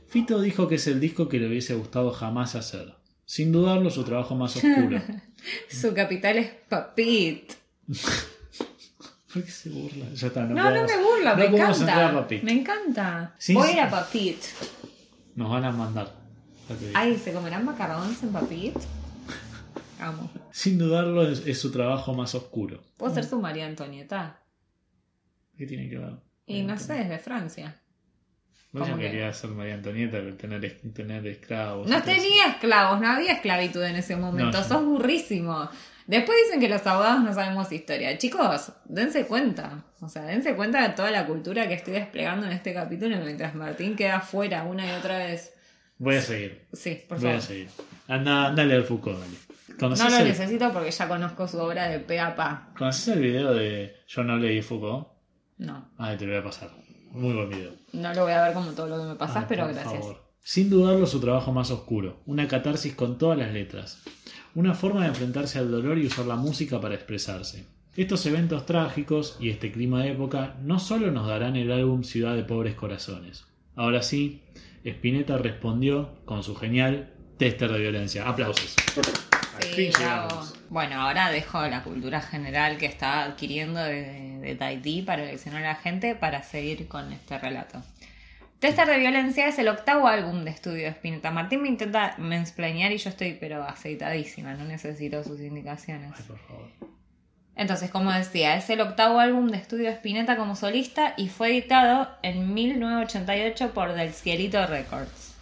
Fito dijo que es el disco que le hubiese gustado jamás hacer. Sin dudarlo, su trabajo más oscuro. Su capital es Papit. ¿Por qué se burla? Ya está, no, No, me burla, no me podemos entrar a encanta. Me encanta. Voy a sí. ir a Papit. Nos van a mandar. Ay, ¿se comerán macarrones en Papit? Amo. Sin dudarlo, es, es su trabajo más oscuro. ¿Puedo ser su María Antonieta? ¿Qué tiene que ver? Y no sé, es de Francia. Vos ya ¿cómo que? querías ser María Antonieta, tener, tener esclavos. No eso. tenía esclavos, no había esclavitud en ese momento. No. Sos burrísimo. Después dicen que los abogados no sabemos historia. Chicos, dense cuenta. O sea, dense cuenta de toda la cultura que estoy desplegando en este capítulo mientras Martín queda fuera una y otra vez. Voy a seguir. Sí, por Voy a favor. seguir. Anda, anda a leer Foucault, dale. ¿Conoces, No lo el, necesito porque ya conozco su obra de pe a pa. ¿Conoces el video de Yo no leí Foucault? No, Ah, te lo voy a pasar. Muy buen video. no lo voy a ver como todo lo que me pasas, Ay, pero por gracias. favor. Sin dudarlo, su trabajo más oscuro. Una catarsis con todas las letras. Una forma de enfrentarse al dolor y usar la música para expresarse. Estos eventos trágicos y este clima de época no solo nos darán el álbum Ciudad de Pobres Corazones. Ahora sí, Spinetta respondió con su genial Tester de Violencia. Aplausos. Al Sí, fin bravo. llegamos. Bueno, ahora dejo la cultura general que estaba adquiriendo de, de Tahití para leccionar a la gente para seguir con este relato. Tester de Violencia es el octavo álbum de estudio de Spinetta. Martín me intenta mansplanear y yo estoy pero aceitadísima, no necesito sus indicaciones. Ay, por favor. Entonces, como decía, es el octavo álbum de estudio Spinetta como solista y fue editado en 1988 por Del Cielito Records.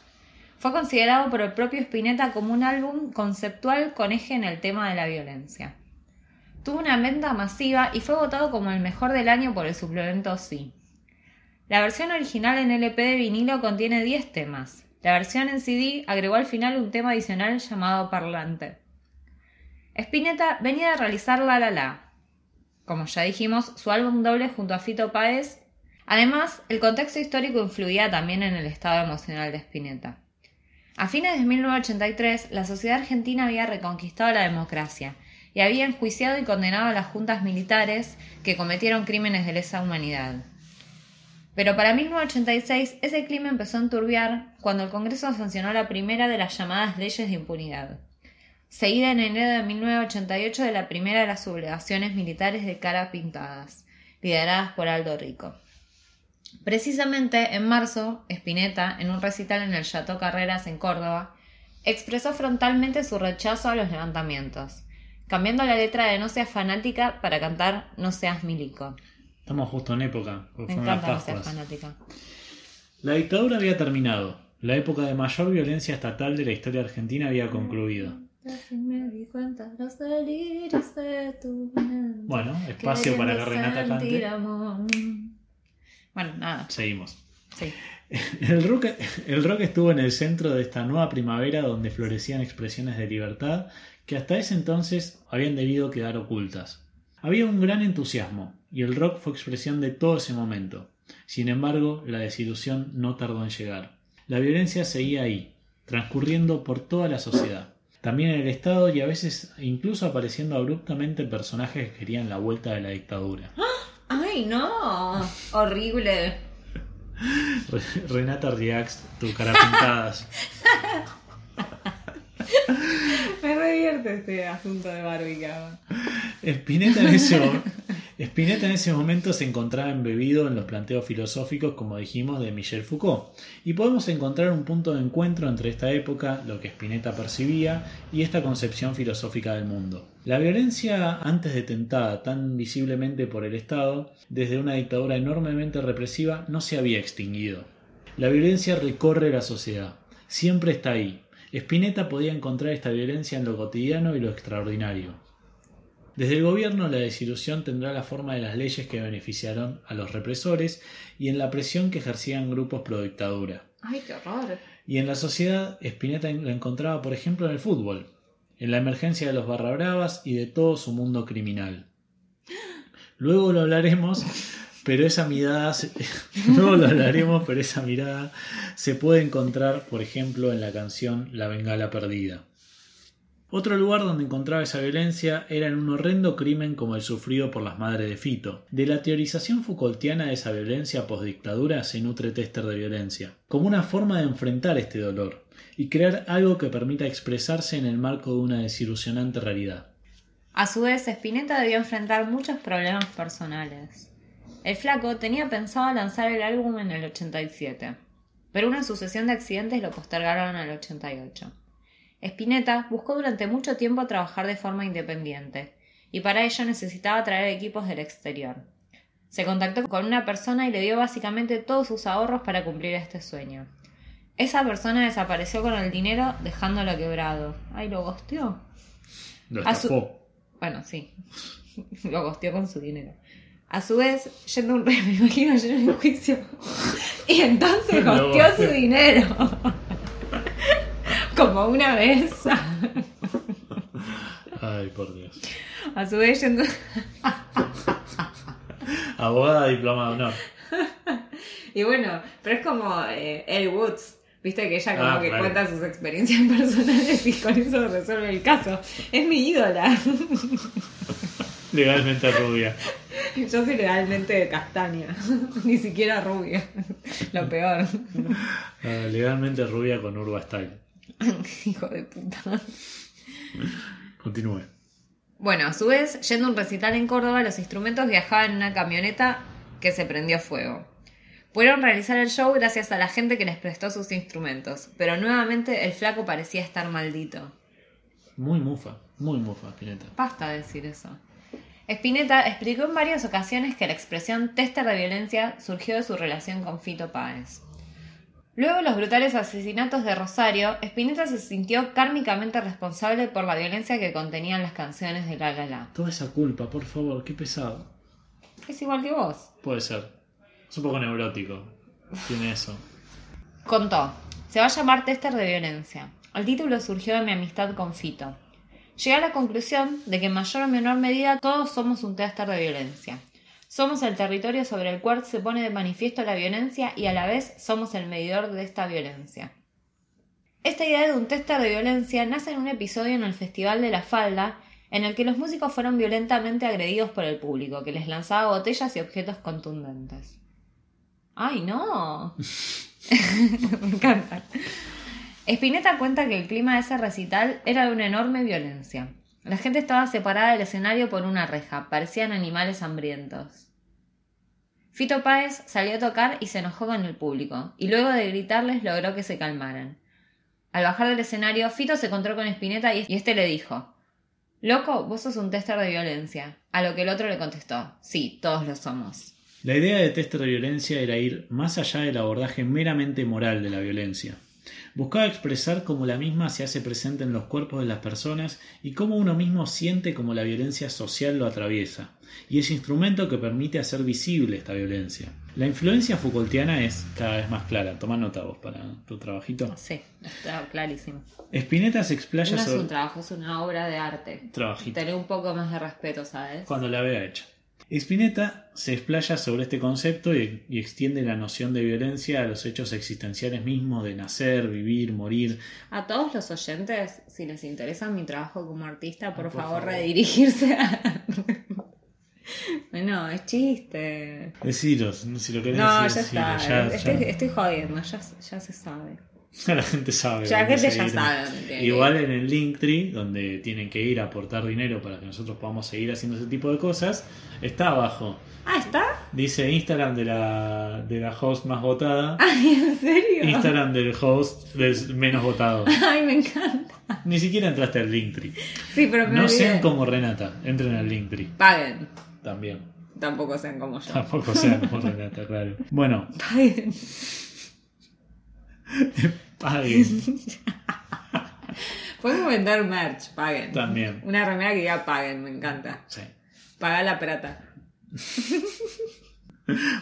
Fue considerado por el propio Spinetta como un álbum conceptual con eje en el tema de la violencia. Tuvo una venta masiva y fue votado como el mejor del año por el suplemento Sí. La versión original en LP de vinilo contiene 10 temas. La versión en CD agregó al final un tema adicional llamado Parlante. Spinetta venía de realizar La La La, como ya dijimos, su álbum doble junto a Fito Páez. Además, el contexto histórico influía también en el estado emocional de Spinetta. A fines de 1983, la sociedad argentina había reconquistado la democracia y había enjuiciado y condenado a las juntas militares que cometieron crímenes de lesa humanidad. Pero para 1986 ese clima empezó a enturbiar cuando el Congreso sancionó la primera de las llamadas leyes de impunidad, seguida en enero de 1988 de la primera de las sublevaciones militares de cara pintadas, lideradas por Aldo Rico. Precisamente en marzo, Spinetta, en un recital en el Chateau Carreras en Córdoba, expresó frontalmente su rechazo a los levantamientos, cambiando la letra de No seas fanática para cantar No seas milico. Estamos justo en época. Me encanta No seas fanática. La dictadura había terminado. La época de mayor violencia estatal de la historia argentina había concluido. Bueno, espacio para que Renata cante. Bueno, nada. Seguimos. Sí. El rock, el rock estuvo en el centro de esta nueva primavera donde florecían expresiones de libertad que hasta ese entonces habían debido quedar ocultas. Había un gran entusiasmo, y el rock fue expresión de todo ese momento. Sin embargo, la desilusión no tardó en llegar. La violencia seguía ahí, transcurriendo por toda la sociedad. También en el Estado y a veces incluso apareciendo abruptamente personajes que querían la vuelta de la dictadura. ¡Ay, no! Horrible. Renata Riax, tu cara pintadas. Este asunto de Barbie, Spinetta en, ese, en ese momento se encontraba embebido en los planteos filosóficos, como dijimos, de Michel Foucault. Y podemos encontrar un punto de encuentro entre esta época, lo que Spinetta percibía, y esta concepción filosófica del mundo. La violencia, antes detentada tan visiblemente por el Estado, desde una dictadura enormemente represiva, no se había extinguido. La violencia recorre la sociedad, siempre está ahí, Spinetta podía encontrar esta violencia en lo cotidiano y lo extraordinario. Desde el gobierno la desilusión tendrá la forma de las leyes que beneficiaron a los represores y en la presión que ejercían grupos pro dictadura. ¡Ay, qué horror! Y en la sociedad, Spinetta la encontraba, por ejemplo, en el fútbol, en la emergencia de los barra bravas y de todo su mundo criminal. Luego lo hablaremos, pero esa mirada, no lo hablaremos, pero esa mirada se puede encontrar, por ejemplo, en la canción La Bengala Perdida. Otro lugar donde encontraba esa violencia era en un horrendo crimen como el sufrido por las madres de Fito. De la teorización Foucaultiana de esa violencia postdictadura se nutre Tester de violencia, como una forma de enfrentar este dolor y crear algo que permita expresarse en el marco de una desilusionante realidad. A su vez, Spinetta debió enfrentar muchos problemas personales. El flaco tenía pensado lanzar el álbum en el 87, pero una sucesión de accidentes lo postergaron al 88. Spinetta buscó durante mucho tiempo trabajar de forma independiente, y para ello necesitaba traer equipos del exterior. Se contactó con una persona y le dio básicamente todos sus ahorros para cumplir este sueño. Esa persona desapareció con el dinero dejándolo quebrado. Ay, lo gosteó. Lo Bueno, sí. lo gosteó con su dinero. A su vez, yendo un rey, me imagino en el juicio. Y entonces costeó su dinero. Como una vez. Ay, por Dios. A su vez, yendo. Abogada, diploma de honor. Y bueno, pero es como eh, El Woods. Viste que ella como ah, que cuenta sus experiencias personales y con eso resuelve el caso. Es mi ídola. Legalmente rubia. Yo soy legalmente castaña, ni siquiera rubia. Lo peor. Ah, legalmente rubia con Urba Style. Hijo de puta. Continúe. Bueno, a su vez, yendo a un recital en Córdoba, los instrumentos viajaban en una camioneta que se prendió fuego. Pudieron realizar el show gracias a la gente que les prestó sus instrumentos, pero nuevamente el flaco parecía estar maldito. Muy mufa, muy mufa, Spinetta. Basta decir eso. Spinetta explicó en varias ocasiones que la expresión tester de violencia surgió de su relación con Fito Páez. Luego de los brutales asesinatos de Rosario, Spinetta se sintió kármicamente responsable por la violencia que contenían las canciones de La La La. Toda esa culpa, por favor, qué pesado. Es igual que vos. Puede ser. Es un poco neurótico. Tiene eso. Contó. Se va a llamar Tester de Violencia. El título surgió de mi amistad con Fito. Llegué a la conclusión de que en mayor o menor medida todos somos un tester de violencia. Somos el territorio sobre el cual se pone de manifiesto la violencia y a la vez somos el medidor de esta violencia. Esta idea de un tester de violencia nace en un episodio en el Festival de la Falda, en el que los músicos fueron violentamente agredidos por el público, que les lanzaba botellas y objetos contundentes. ¡Ay, no! Me encanta. Spinetta cuenta que el clima de ese recital era de una enorme violencia. La gente estaba separada del escenario por una reja, parecían animales hambrientos. Fito Páez salió a tocar y se enojó con el público, y luego de gritarles logró que se calmaran. Al bajar del escenario, Fito se encontró con Spinetta y este le dijo Loco, vos sos un tester de violencia. A lo que el otro le contestó Sí, todos lo somos. La idea de tester de violencia era ir más allá del abordaje meramente moral de la violencia. Buscaba expresar cómo la misma se hace presente en los cuerpos de las personas y cómo uno mismo siente como la violencia social lo atraviesa, y ese instrumento que permite hacer visible esta violencia. La influencia Foucaultiana es cada vez más clara. Toma nota vos para tu trabajito. Sí, está clarísimo. Spinetta se explaya no sobre... es un trabajo, es una obra de arte. Trabajito. Tener un poco más de respeto, ¿sabes? Cuando la vea hecha. Spinetta se explaya sobre este concepto y, y, extiende la noción de violencia a los hechos existenciales mismos de nacer, vivir, morir. A todos los oyentes, si les interesa mi trabajo como artista, por, ah, por favor, favor, redirigirse a... Bueno, es chiste. Deciros, si lo querés no, decir. ya está. ya, estoy, estoy jodiendo, ya, ya se sabe. La gente sabe. Ya la dónde gente ya sabe. que Igual en el Linktree, donde tienen que ir a aportar dinero para que nosotros podamos seguir haciendo ese tipo de cosas, está abajo. Ah, ¿está? Dice Instagram de la, de la host más votada. Ay, ¿en serio? Instagram del host del menos votado. Ay, me encanta. Ni siquiera entraste al Linktree. Sí, pero me No olvidé. sean como Renata, entren al Linktree. Paguen. También. Tampoco sean como yo. Tampoco sean como Renata, claro. Bueno, Paguen. Paguen Podemos vender merch, paguen. también. Una remera que diga paguen, me encanta. Sí. Paga la plata.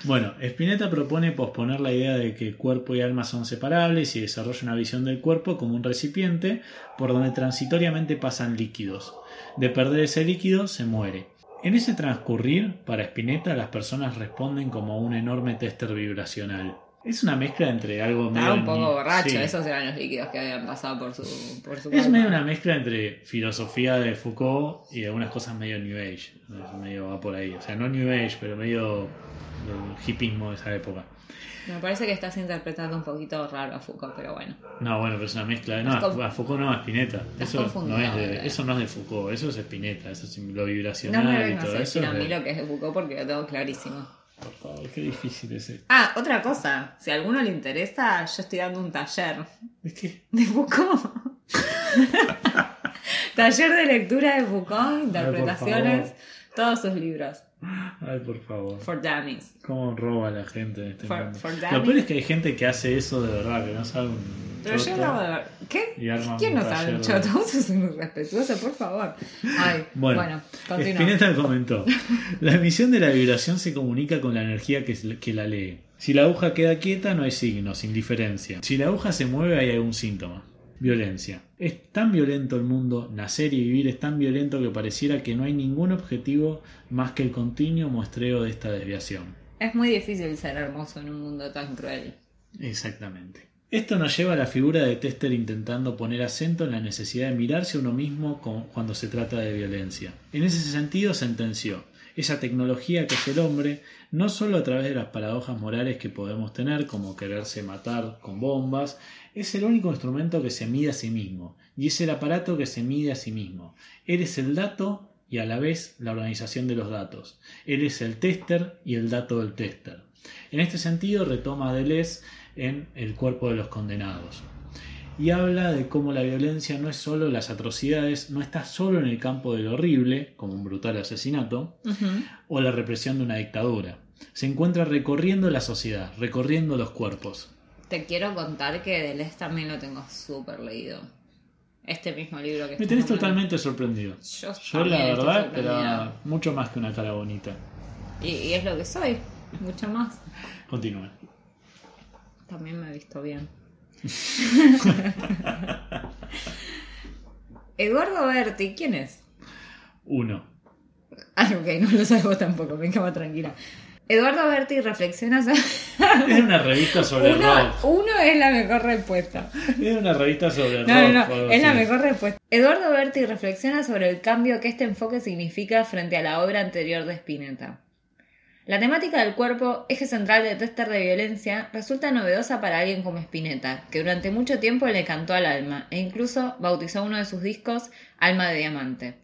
Bueno, Spinetta propone posponer la idea de que cuerpo y alma son separables y desarrolla una visión del cuerpo como un recipiente por donde transitoriamente pasan líquidos. De perder ese líquido se muere. En ese transcurrir, para Spinetta las personas responden como un enorme tester vibracional. Es una mezcla entre algo medio... Estaba un poco borracho, sí. esos eran los líquidos que habían pasado por su, por su Es cuerpo. medio una mezcla entre filosofía de Foucault y algunas cosas medio New Age. Medio va por ahí. O sea, no New Age, pero medio el hipismo de esa época. Me parece que estás interpretando un poquito raro a Foucault, pero bueno. No, bueno, pero es una mezcla. No, a Foucault no, a Spinetta. Eso no, es de, ¿verdad? eso no es de Foucault, eso es Spinetta, eso es lo No vibracional me y vengas todo eso. decir a mí lo que es de Foucault porque lo tengo clarísimo. Por favor, qué difícil es esto. Ah, otra cosa. Si a alguno le interesa, yo estoy dando un taller Es que. de Foucault. taller de lectura de Foucault, interpretaciones, favor. todos sus libros. Ay, por favor. For dummies. ¿Cómo roba la gente en este For- Lo peor es que hay gente que hace eso de verdad, que no sabe un. Pero yo choto. ver. ¿Qué? ¿Quién no sabe un choto? Vos sos un irrespetuoso, por favor. Ay, Bueno, bueno, continúa. Spinetta comentó: La emisión de la vibración se comunica con la energía que, que la lee. Si la aguja queda quieta, no hay signos, indiferencia. Si la aguja se mueve, hay algún síntoma. Violencia. Es tan violento el mundo, nacer y vivir es tan violento que pareciera que no hay ningún objetivo más que el continuo muestreo de esta desviación. Es muy difícil ser hermoso en un mundo tan cruel. Exactamente. Esto nos lleva a la figura de Tester intentando poner acento en la necesidad de mirarse a uno mismo cuando se trata de violencia. En ese sentido sentenció, esa tecnología que es el hombre, no solo a través de las paradojas morales que podemos tener, como quererse matar con bombas, es el único instrumento que se mide a sí mismo, y es el aparato que se mide a sí mismo. Eres el dato y a la vez la organización de los datos. Eres el tester y el dato del tester. En este sentido retoma a Deleuze en El cuerpo de los condenados. Y habla de cómo la violencia no es solo las atrocidades, no está solo en el campo del horrible, como un brutal asesinato, o la represión de una dictadura. Se encuentra recorriendo la sociedad, recorriendo los cuerpos. Te quiero contar que Deleuze también lo tengo súper leído. Este mismo libro que Me tenés totalmente sorprendido. Yo, Yo la verdad esperaba mucho más que una cara bonita. Y, y es lo que soy, mucho más. Continúe. También me he visto bien. Eduardo Berti, ¿quién es? Uno. Ah, ok, no lo sabes vos tampoco, venga, va tranquila. Eduardo Berti reflexiona sobre... Es una revista sobre Uno, rock. uno es la mejor respuesta. Es una revista sobre No, rock. no, es la mejor respuesta. Eduardo Berti reflexiona sobre el cambio que este enfoque significa frente a la obra anterior de Spinetta. La temática del cuerpo, eje central de Tester de Violencia, resulta novedosa para alguien como Spinetta, que durante mucho tiempo le cantó al alma e incluso bautizó uno de sus discos Alma de Diamante.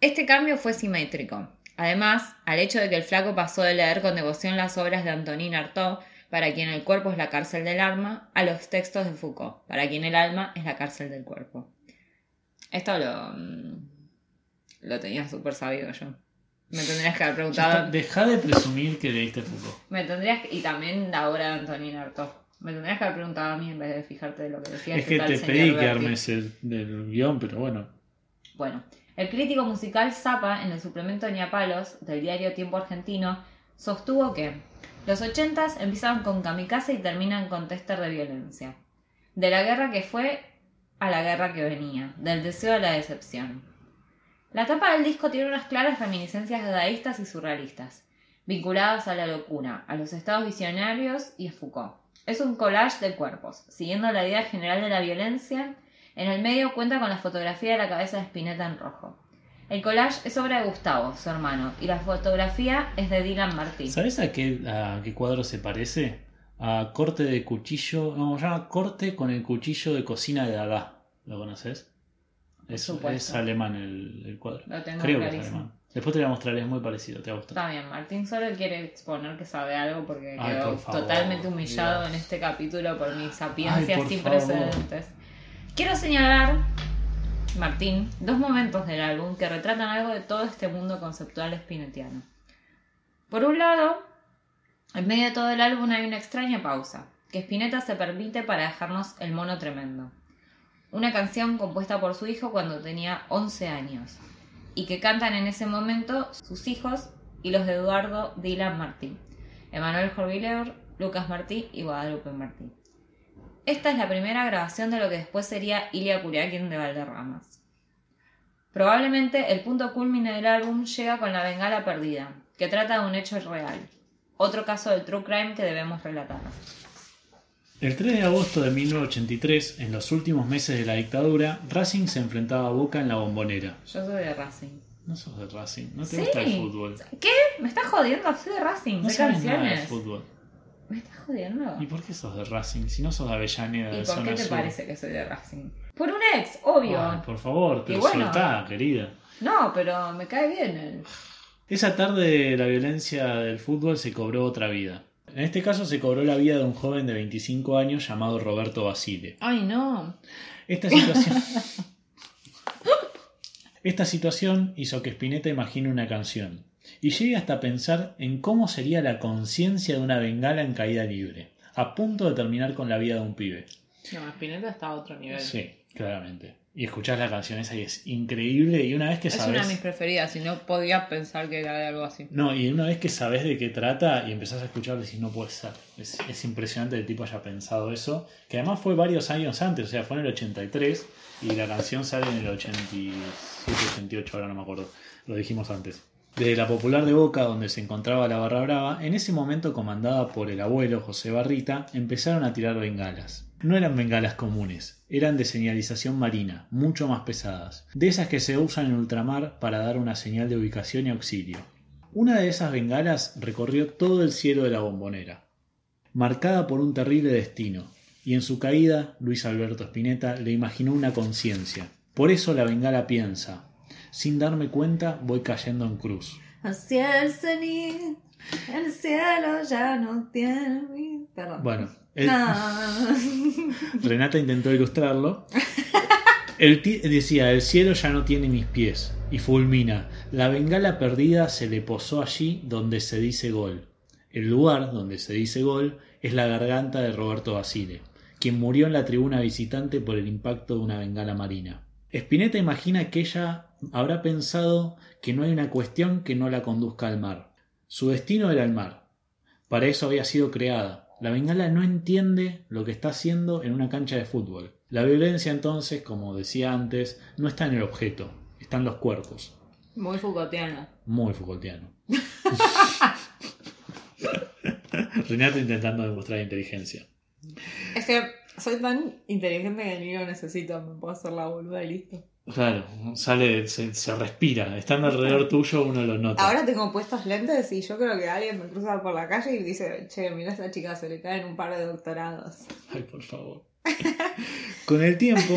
Este cambio fue simétrico. Además, al hecho de que el flaco pasó de leer con devoción las obras de Antonin Artaud, para quien el cuerpo es la cárcel del alma, a los textos de Foucault, para quien el alma es la cárcel del cuerpo. Esto lo, mm, lo tenía súper sabido yo. Me tendrías que haber preguntado. Deja de presumir que leíste Foucault. Me tendrías que- y también la obra de Antonin Artaud. Me tendrías que haber preguntado a mí en vez de fijarte de lo que decía Es que te pedí que armes el del guion, pero bueno. Bueno, el crítico musical Zapa, en el suplemento Ñapalos del diario Tiempo Argentino, sostuvo que los ochentas empiezan con kamikaze y terminan con tester de violencia. De la guerra que fue a la guerra que venía, del deseo a la decepción. La tapa del disco tiene unas claras reminiscencias dadaístas y surrealistas, vinculadas a la locura, a los estados visionarios y a Foucault. Es un collage de cuerpos, siguiendo la idea general de la violencia en el medio cuenta con la fotografía de la cabeza de Spinetta en rojo. El collage es obra de Gustavo, su hermano, y la fotografía es de Dylan Martín. ¿Sabes a qué, a qué cuadro se parece? A corte de cuchillo. No, se llama corte con el cuchillo de cocina de Dada. ¿Lo conoces? Es, es alemán el, el cuadro. Lo tengo Creo que es alemán. Después te voy a mostrar, es muy parecido, te va a gustar. Está bien, Martín solo quiere exponer que sabe algo porque Ay, quedó por favor, totalmente humillado Dios. en este capítulo por mi sapiencia Ay, por sin precedentes. Quiero señalar, Martín, dos momentos del álbum que retratan algo de todo este mundo conceptual spinetiano. Por un lado, en medio de todo el álbum hay una extraña pausa, que Spinetta se permite para dejarnos El Mono Tremendo. Una canción compuesta por su hijo cuando tenía 11 años, y que cantan en ese momento sus hijos y los de Eduardo Dylan Martí, Emanuel Jorvileur, Lucas Martí y Guadalupe Martí. Esta es la primera grabación de lo que después sería Ilia Kuriakin de Valderramas. Probablemente el punto culmine del álbum llega con La Bengala Perdida, que trata de un hecho real, otro caso del true crime que debemos relatar. El 3 de agosto de 1983, en los últimos meses de la dictadura, Racing se enfrentaba a Boca en la bombonera. Yo soy de Racing. No sos de Racing, no te Sí. gusta el fútbol. ¿Qué? ¿Me estás jodiendo? Soy de Racing, No sé sabes nada de canciones. fútbol. ¿Me estás jodiendo? ¿Y por qué sos de Racing? Si no sos de Avellaneda, ¿Y de por qué te sur. parece que soy de Racing? Por un ex, obvio. Ay, por favor, lo bueno. soltá, querida. No, pero me cae bien él. Esa tarde la violencia del fútbol se cobró otra vida. En este caso se cobró la vida de un joven de 25 años llamado Roberto Basile. Ay, no. Esta situación... Esta situación hizo que Spinetta imagine una canción y llegue hasta pensar en cómo sería la conciencia de una bengala en caída libre, a punto de terminar con la vida de un pibe. No, Spinetta está a otro nivel. Sí, claramente. Y escuchás la canción esa y es increíble y una vez que Es sabes... una de mis preferidas y no podía pensar que era de algo así. No, y una vez que sabes de qué trata y empezás a escuchar, decís, no puede ser. Es, es impresionante que el tipo haya pensado eso. Que además fue varios años antes, o sea, fue en el 83 y la canción sale en el 87, 88, ahora no me acuerdo. Lo dijimos antes. Desde la popular de Boca, donde se encontraba la Barra Brava, en ese momento comandada por el abuelo José Barrita, empezaron a tirar bengalas. No eran bengalas comunes, eran de señalización marina, mucho más pesadas, de esas que se usan en ultramar para dar una señal de ubicación y auxilio. Una de esas bengalas recorrió todo el cielo de la bombonera, marcada por un terrible destino, y en su caída Luis Alberto Spinetta le imaginó una conciencia. Por eso la bengala piensa, sin darme cuenta voy cayendo en cruz. Hacia el cenit, el cielo ya no tiene... Perdón. Bueno, el- No. Renata intentó ilustrarlo. El decía, el cielo ya no tiene mis pies. Y fulmina, la bengala perdida se le posó allí donde se dice gol. El lugar donde se dice gol es la garganta de Roberto Basile, quien murió en la tribuna visitante por el impacto de una bengala marina. Spinetta imagina que ella habrá pensado que no hay una cuestión que no la conduzca al mar. Su destino era el mar. Para eso había sido creada. La bengala no entiende lo que está haciendo en una cancha de fútbol. La violencia entonces, como decía antes, no está en el objeto, está en los cuerpos. Muy Foucaultiana. Muy Foucaultiano. Renata intentando demostrar inteligencia. Es que soy tan inteligente que ni lo necesito, me puedo hacer la boluda y listo. Claro, sale, se, se respira. Estando alrededor tuyo uno lo nota. Ahora tengo puestos lentes y yo creo que alguien me cruza por la calle y dice, che, mira a esta chica, se le caen un par de doctorados. Ay, por favor. Con el tiempo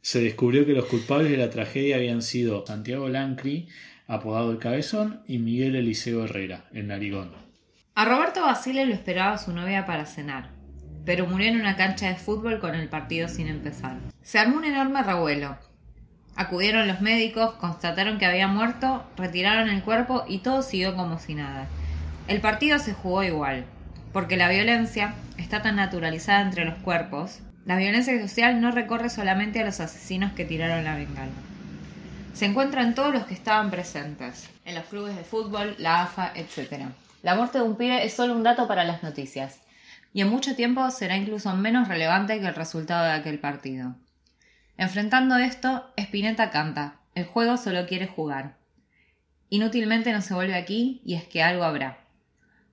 se descubrió que los culpables de la tragedia habían sido Santiago Lancri, apodado el Cabezón, y Miguel Eliseo Herrera, el Narigón. A Roberto Basile lo esperaba su novia para cenar, pero murió en una cancha de fútbol con el partido sin empezar. Se armó un enorme revuelo. Acudieron los médicos, constataron que había muerto, retiraron el cuerpo y todo siguió como si nada. El partido se jugó igual, porque la violencia está tan naturalizada entre los cuerpos. La violencia social no recorre solamente a los asesinos que tiraron la bengala. Se encuentra en todos los que estaban presentes, en los clubes de fútbol, la AFA, etc. La muerte de un pibe es solo un dato para las noticias, y en mucho tiempo será incluso menos relevante que el resultado de aquel partido. Enfrentando esto, Spinetta canta, el juego solo quiere jugar. Inútilmente no se vuelve aquí y es que algo habrá.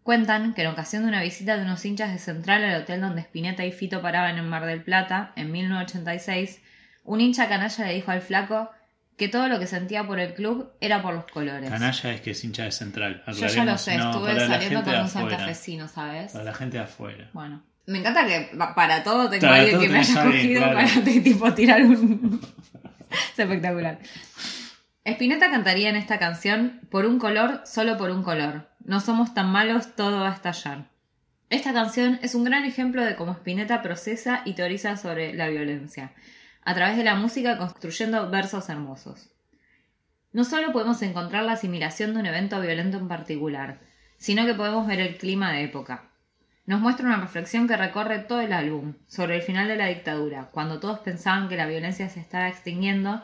Cuentan que en ocasión de una visita de unos hinchas de Central al hotel donde Spinetta y Fito paraban en Mar del Plata, en 1986, un hincha canalla le dijo al flaco que todo lo que sentía por el club era por los colores. Canalla es que es hincha de Central. Yo ya lo sé, estuve saliendo con un santafesino, ¿sabes? Para la gente de afuera. Bueno. Me encanta que para todo tengo alguien que me haya cogido para tipo tirar un. es espectacular. Spinetta cantaría en esta canción Por un color, solo por un color. No somos tan malos, todo va a estallar. Esta canción es un gran ejemplo de cómo Spinetta procesa y teoriza sobre la violencia, a través de la música construyendo versos hermosos. No solo podemos encontrar la asimilación de un evento violento en particular, sino que podemos ver el clima de época, nos muestra una reflexión que recorre todo el álbum sobre el final de la dictadura, cuando todos pensaban que la violencia se estaba extinguiendo,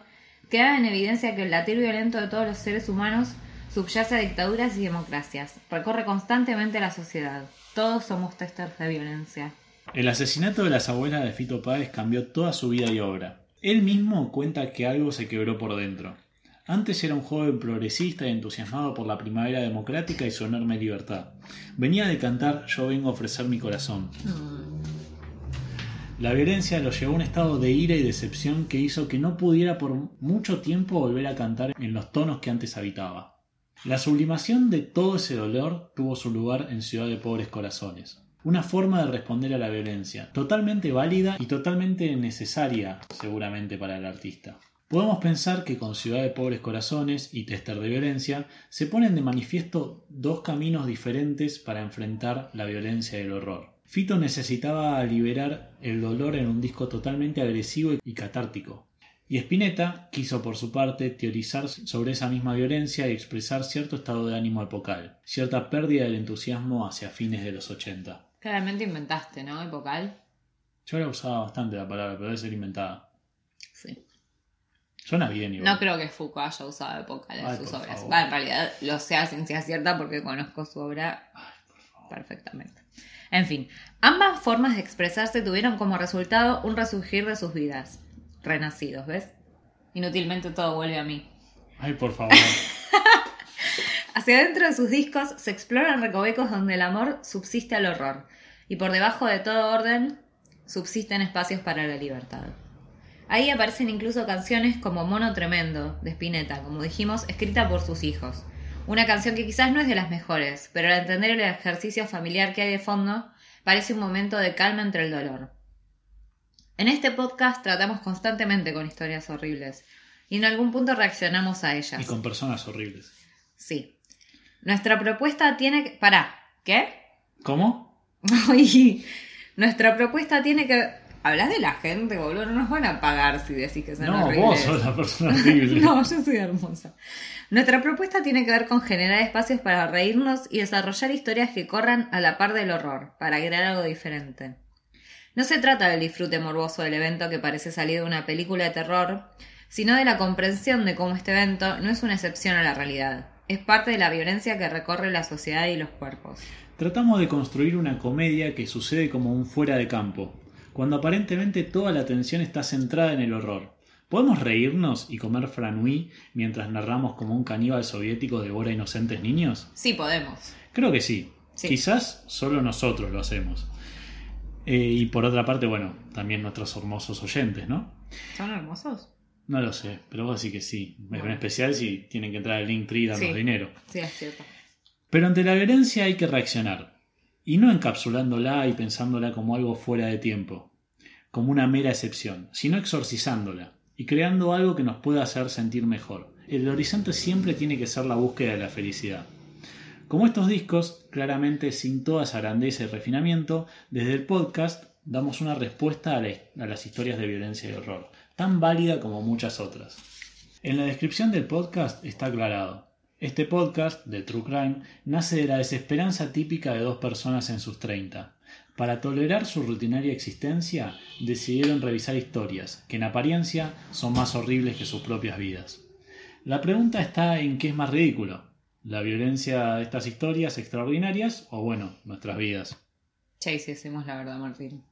queda en evidencia que el latir violento de todos los seres humanos subyace a dictaduras y democracias, recorre constantemente la sociedad. Todos somos testers de violencia. El asesinato de las abuelas de Fito Páez cambió toda su vida y obra. Él mismo cuenta que algo se quebró por dentro. Antes era un joven progresista y entusiasmado por la primavera democrática y su enorme libertad. Venía de cantar Yo vengo a ofrecer mi corazón. La violencia lo llevó a un estado de ira y decepción que hizo que no pudiera por mucho tiempo volver a cantar en los tonos que antes habitaba. La sublimación de todo ese dolor tuvo su lugar en Ciudad de Pobres Corazones. Una forma de responder a la violencia, totalmente válida y totalmente necesaria seguramente para el artista. Podemos pensar que con Ciudad de Pobres Corazones y Tester de Violencia se ponen de manifiesto dos caminos diferentes para enfrentar la violencia y el horror. Fito necesitaba liberar el dolor en un disco totalmente agresivo y catártico. Y Spinetta quiso por su parte teorizar sobre esa misma violencia y expresar cierto estado de ánimo epocal, cierta pérdida del entusiasmo hacia fines de los 80. Claramente inventaste, ¿no? Epocal. Yo la usaba bastante la palabra, pero debe ser inventada. Suena bien igual. No creo que Foucault haya usado epocal en sus obras. En realidad lo sé a ciencia cierta porque conozco su obra perfectamente. En fin, ambas formas de expresarse tuvieron como resultado un resurgir de sus vidas. Renacidos, ¿ves? Inútilmente todo vuelve a mí. Ay, por favor. Hacia adentro de sus discos se exploran recovecos donde el amor subsiste al horror, y por debajo de todo orden subsisten espacios para la libertad. Ahí aparecen incluso canciones como Mono Tremendo, de Spinetta, como dijimos, escrita por sus hijos. Una canción que quizás no es de las mejores, pero al entender el ejercicio familiar que hay de fondo, parece un momento de calma entre el dolor. En este podcast tratamos constantemente con historias horribles y en algún punto reaccionamos a ellas. Y con personas horribles. Sí. Nuestra propuesta tiene que... Pará, ¿qué? ¿Cómo? Nuestra propuesta tiene que Hablas de la gente, boludo. No nos van a pagar si decís que son no, horribles. No, vos sos la persona horrible. no, yo soy hermosa. Nuestra propuesta tiene que ver con generar espacios para reírnos y desarrollar historias que corran a la par del horror, para crear algo diferente. No se trata del disfrute morboso del evento que parece salir de una película de terror, sino de la comprensión de cómo este evento no es una excepción a la realidad. Es parte de la violencia que recorre la sociedad y los cuerpos. Tratamos de construir una comedia que sucede como un fuera de campo, cuando aparentemente toda la atención está centrada en el horror. ¿Podemos reírnos y comer franui mientras narramos como un caníbal soviético devora inocentes niños? Sí, podemos. Creo que sí. Sí. Quizás solo nosotros lo hacemos. Eh, y por otra parte, bueno, también nuestros hermosos oyentes, ¿no? ¿Son hermosos? No lo sé, pero vos sí que sí. En Bueno. especial si tienen que entrar al Linktree y darnos Sí. dinero. Sí, es cierto. Pero ante la violencia hay que reaccionar. Y no encapsulándola y pensándola como algo fuera de tiempo, como una mera excepción, sino exorcizándola y creando algo que nos pueda hacer sentir mejor. El horizonte siempre tiene que ser la búsqueda de la felicidad. Como estos discos, claramente sin toda esa grandeza y refinamiento, desde el podcast damos una respuesta a, a las historias de violencia y horror, tan válida como muchas otras. En la descripción del podcast está aclarado. Este podcast, de True Crime, nace de la desesperanza típica de dos personas en sus 30. Para tolerar su rutinaria existencia, decidieron revisar historias que en apariencia son más horribles que sus propias vidas. La pregunta está en qué es más ridículo, la violencia de estas historias extraordinarias o, bueno, nuestras vidas. Che, si decimos la verdad, Martín.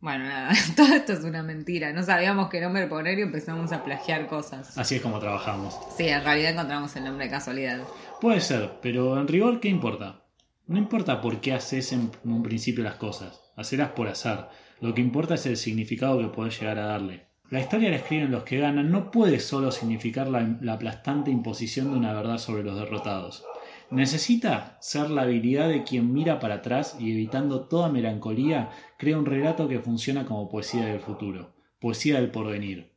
Bueno, nada, todo esto es una mentira. No sabíamos qué nombre poner y empezamos a plagiar cosas. Así es como trabajamos. Sí, en realidad encontramos el nombre de casualidad. Puede ser, pero en rigor, ¿qué importa? No importa por qué haces en un principio las cosas, hacerlas por azar. Lo que importa es el significado que podés llegar a darle. La historia la escriben los que ganan no puede solo significar la, la aplastante imposición de una verdad sobre los derrotados. Necesita ser la habilidad de quien mira para atrás y evitando toda melancolía crea un relato que funciona como poesía del futuro, poesía del porvenir.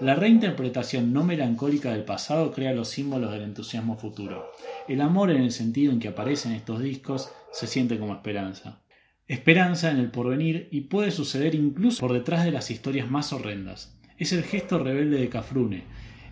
La reinterpretación no melancólica del pasado crea los símbolos del entusiasmo futuro. El amor en el sentido en que aparecen estos discos se siente como esperanza. Esperanza en el porvenir y puede suceder incluso por detrás de las historias más horrendas. Es el gesto rebelde de Cafrune.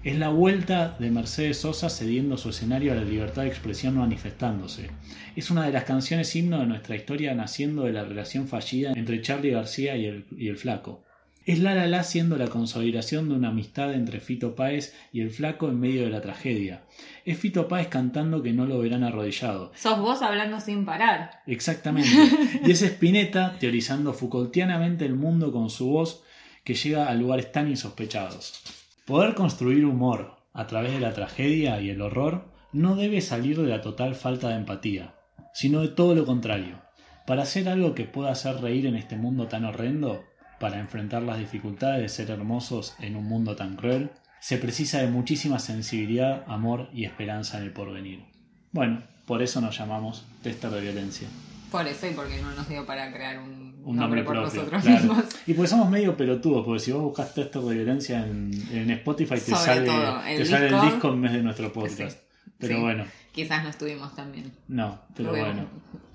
Es la vuelta de Mercedes Sosa cediendo su escenario a la libertad de expresión manifestándose. Es una de las canciones himno de nuestra historia naciendo de la relación fallida entre Charlie García y el, y el Flaco. Es La La La siendo la consolidación de una amistad entre Fito Páez y el Flaco en medio de la tragedia. Es Fito Páez cantando que no lo verán arrodillado. Sos vos hablando sin parar. Exactamente. Y es Spinetta teorizando Foucaultianamente el mundo con su voz que llega a lugares tan insospechados. Poder construir humor a través de la tragedia y el horror no debe salir de la total falta de empatía, sino de todo lo contrario. Para hacer algo que pueda hacer reír en este mundo tan horrendo, para enfrentar las dificultades de ser hermosos en un mundo tan cruel, se precisa de muchísima sensibilidad, amor y esperanza en el porvenir. Bueno, por eso nos llamamos Tester de Violencia. Por eso y porque no nos dio para crear un, Un nombre, por propio. nosotros claro. mismos. Y pues somos medio pelotudos, porque si vos buscas Tester de Violencia en, en Spotify te sale, el te sale el disco. en vez de nuestro podcast. Sí. Pero Sí. bueno, Quizás no estuvimos también. no, pero bueno.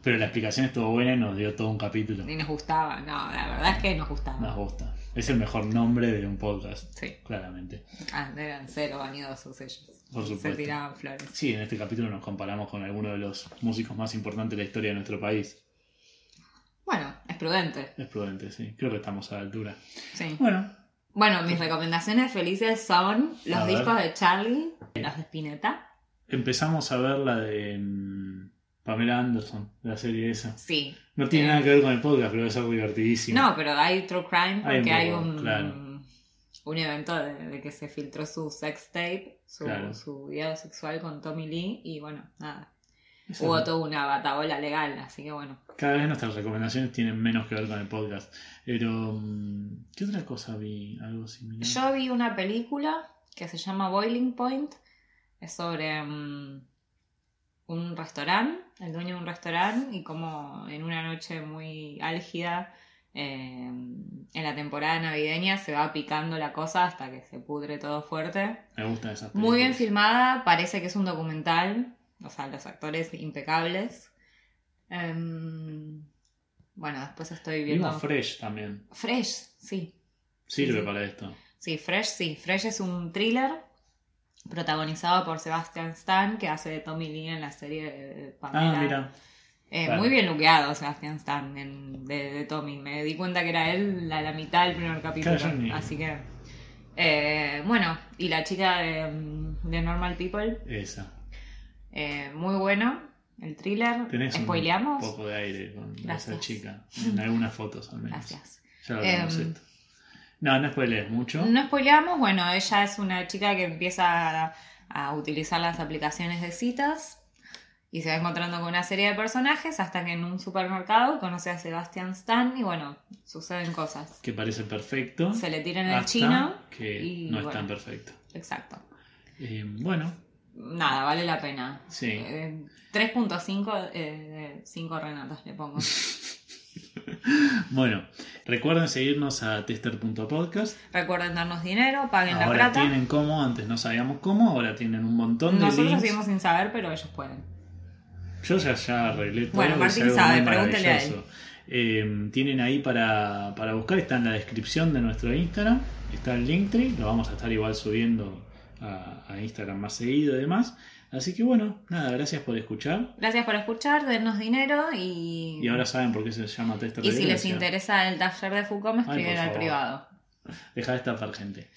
Pero la explicación estuvo buena y nos dio todo un capítulo. Ni nos gustaba. No, la verdad es que nos gustaba. Nos gusta. Es el mejor nombre de un podcast, Sí. claramente. Ah, eran cero vanidosos ellos. Por Se supuesto. tiraban flores. Sí, en este capítulo nos comparamos con algunos de los músicos más importantes de la historia de nuestro país. Bueno, prudente. Es prudente, sí. Creo que estamos a la altura. Sí. Bueno, Bueno, mis recomendaciones felices son los A ver. discos de Charlie, los de Spinetta. empezamos a ver la de mm, Pamela Anderson, la serie esa. Sí. No tiene Eh, nada que ver con el podcast, pero debe ser divertidísimo. No, pero hay True Crime Hay un porque hay un, claro. un evento de, de que se filtró su sex tape, su, Claro. su video sexual con Tommy Lee y bueno, nada. Esa- Hubo toda una batabola legal, así que bueno. Cada vez nuestras recomendaciones tienen menos que ver con el podcast. Pero, mm, ¿qué otra cosa vi? Algo similar. Yo vi una película que se llama Boiling Point. Es sobre mm, un restaurante, el dueño de un restaurante, y como en una noche muy álgida, eh, en la temporada navideña, se va picando la cosa hasta que se pudre todo fuerte. Me gustan esas Muy bien filmada, parece que es un documental, o sea, los actores impecables. Em, bueno, después estoy viendo... Vimos Fresh también. Fresh, sí. Sirve Sí. para esto. Sí, Fresh, sí. Fresh es un thriller protagonizado por Sebastian Stan, que hace de Tommy Lee en la serie de Pamela. Ah, mira. Eh, claro. Muy bien luqueado Sebastian Stan en- de, de Tommy. Me di cuenta que era él a la mitad del primer capítulo. Claro, Así que. eh, bueno, y la chica de, de Normal People, Esa. Eh, muy bueno. El thriller. Tenés ¿Spoileamos? un poco de aire con esa chica. En algunas fotos al menos. Gracias. Ya lo Em, esto. No, no spoilees mucho. No spoileamos, bueno, ella es una chica que empieza a, a utilizar las aplicaciones de citas y se va encontrando con una serie de personajes hasta que en un supermercado conoce a Sebastian Stan y bueno, suceden cosas. Que parece perfecto. Se le tiran el chino. Que y no es bueno. tan perfecto. Exacto. Eh, bueno, Nada, vale la pena. sí. Eh, 3.5 eh, de 5 Renatas le pongo. Bueno, recuerden seguirnos a tester.podcast. Recuerden darnos dinero, paguen la Ahora plata. tienen cómo, antes no sabíamos cómo, ahora tienen un montón de Nosotros links. seguimos sin saber, pero ellos pueden. Yo ya, ya arreglé todo. Bueno, Martín sabe, pregúntele a maravilloso. Eh, tienen ahí para, para buscar, está en la descripción de nuestro Instagram, está el Linktree, lo vamos a estar igual subiendo a, a Instagram más seguido y demás. Así que bueno, nada, gracias por escuchar. Gracias por escuchar, dennos dinero y. Y ahora saben por qué se llama Tester y si les interesa el taller de Foucault, me escriben al privado. Deja de estafar gente.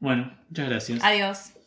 Bueno, muchas gracias. Adiós.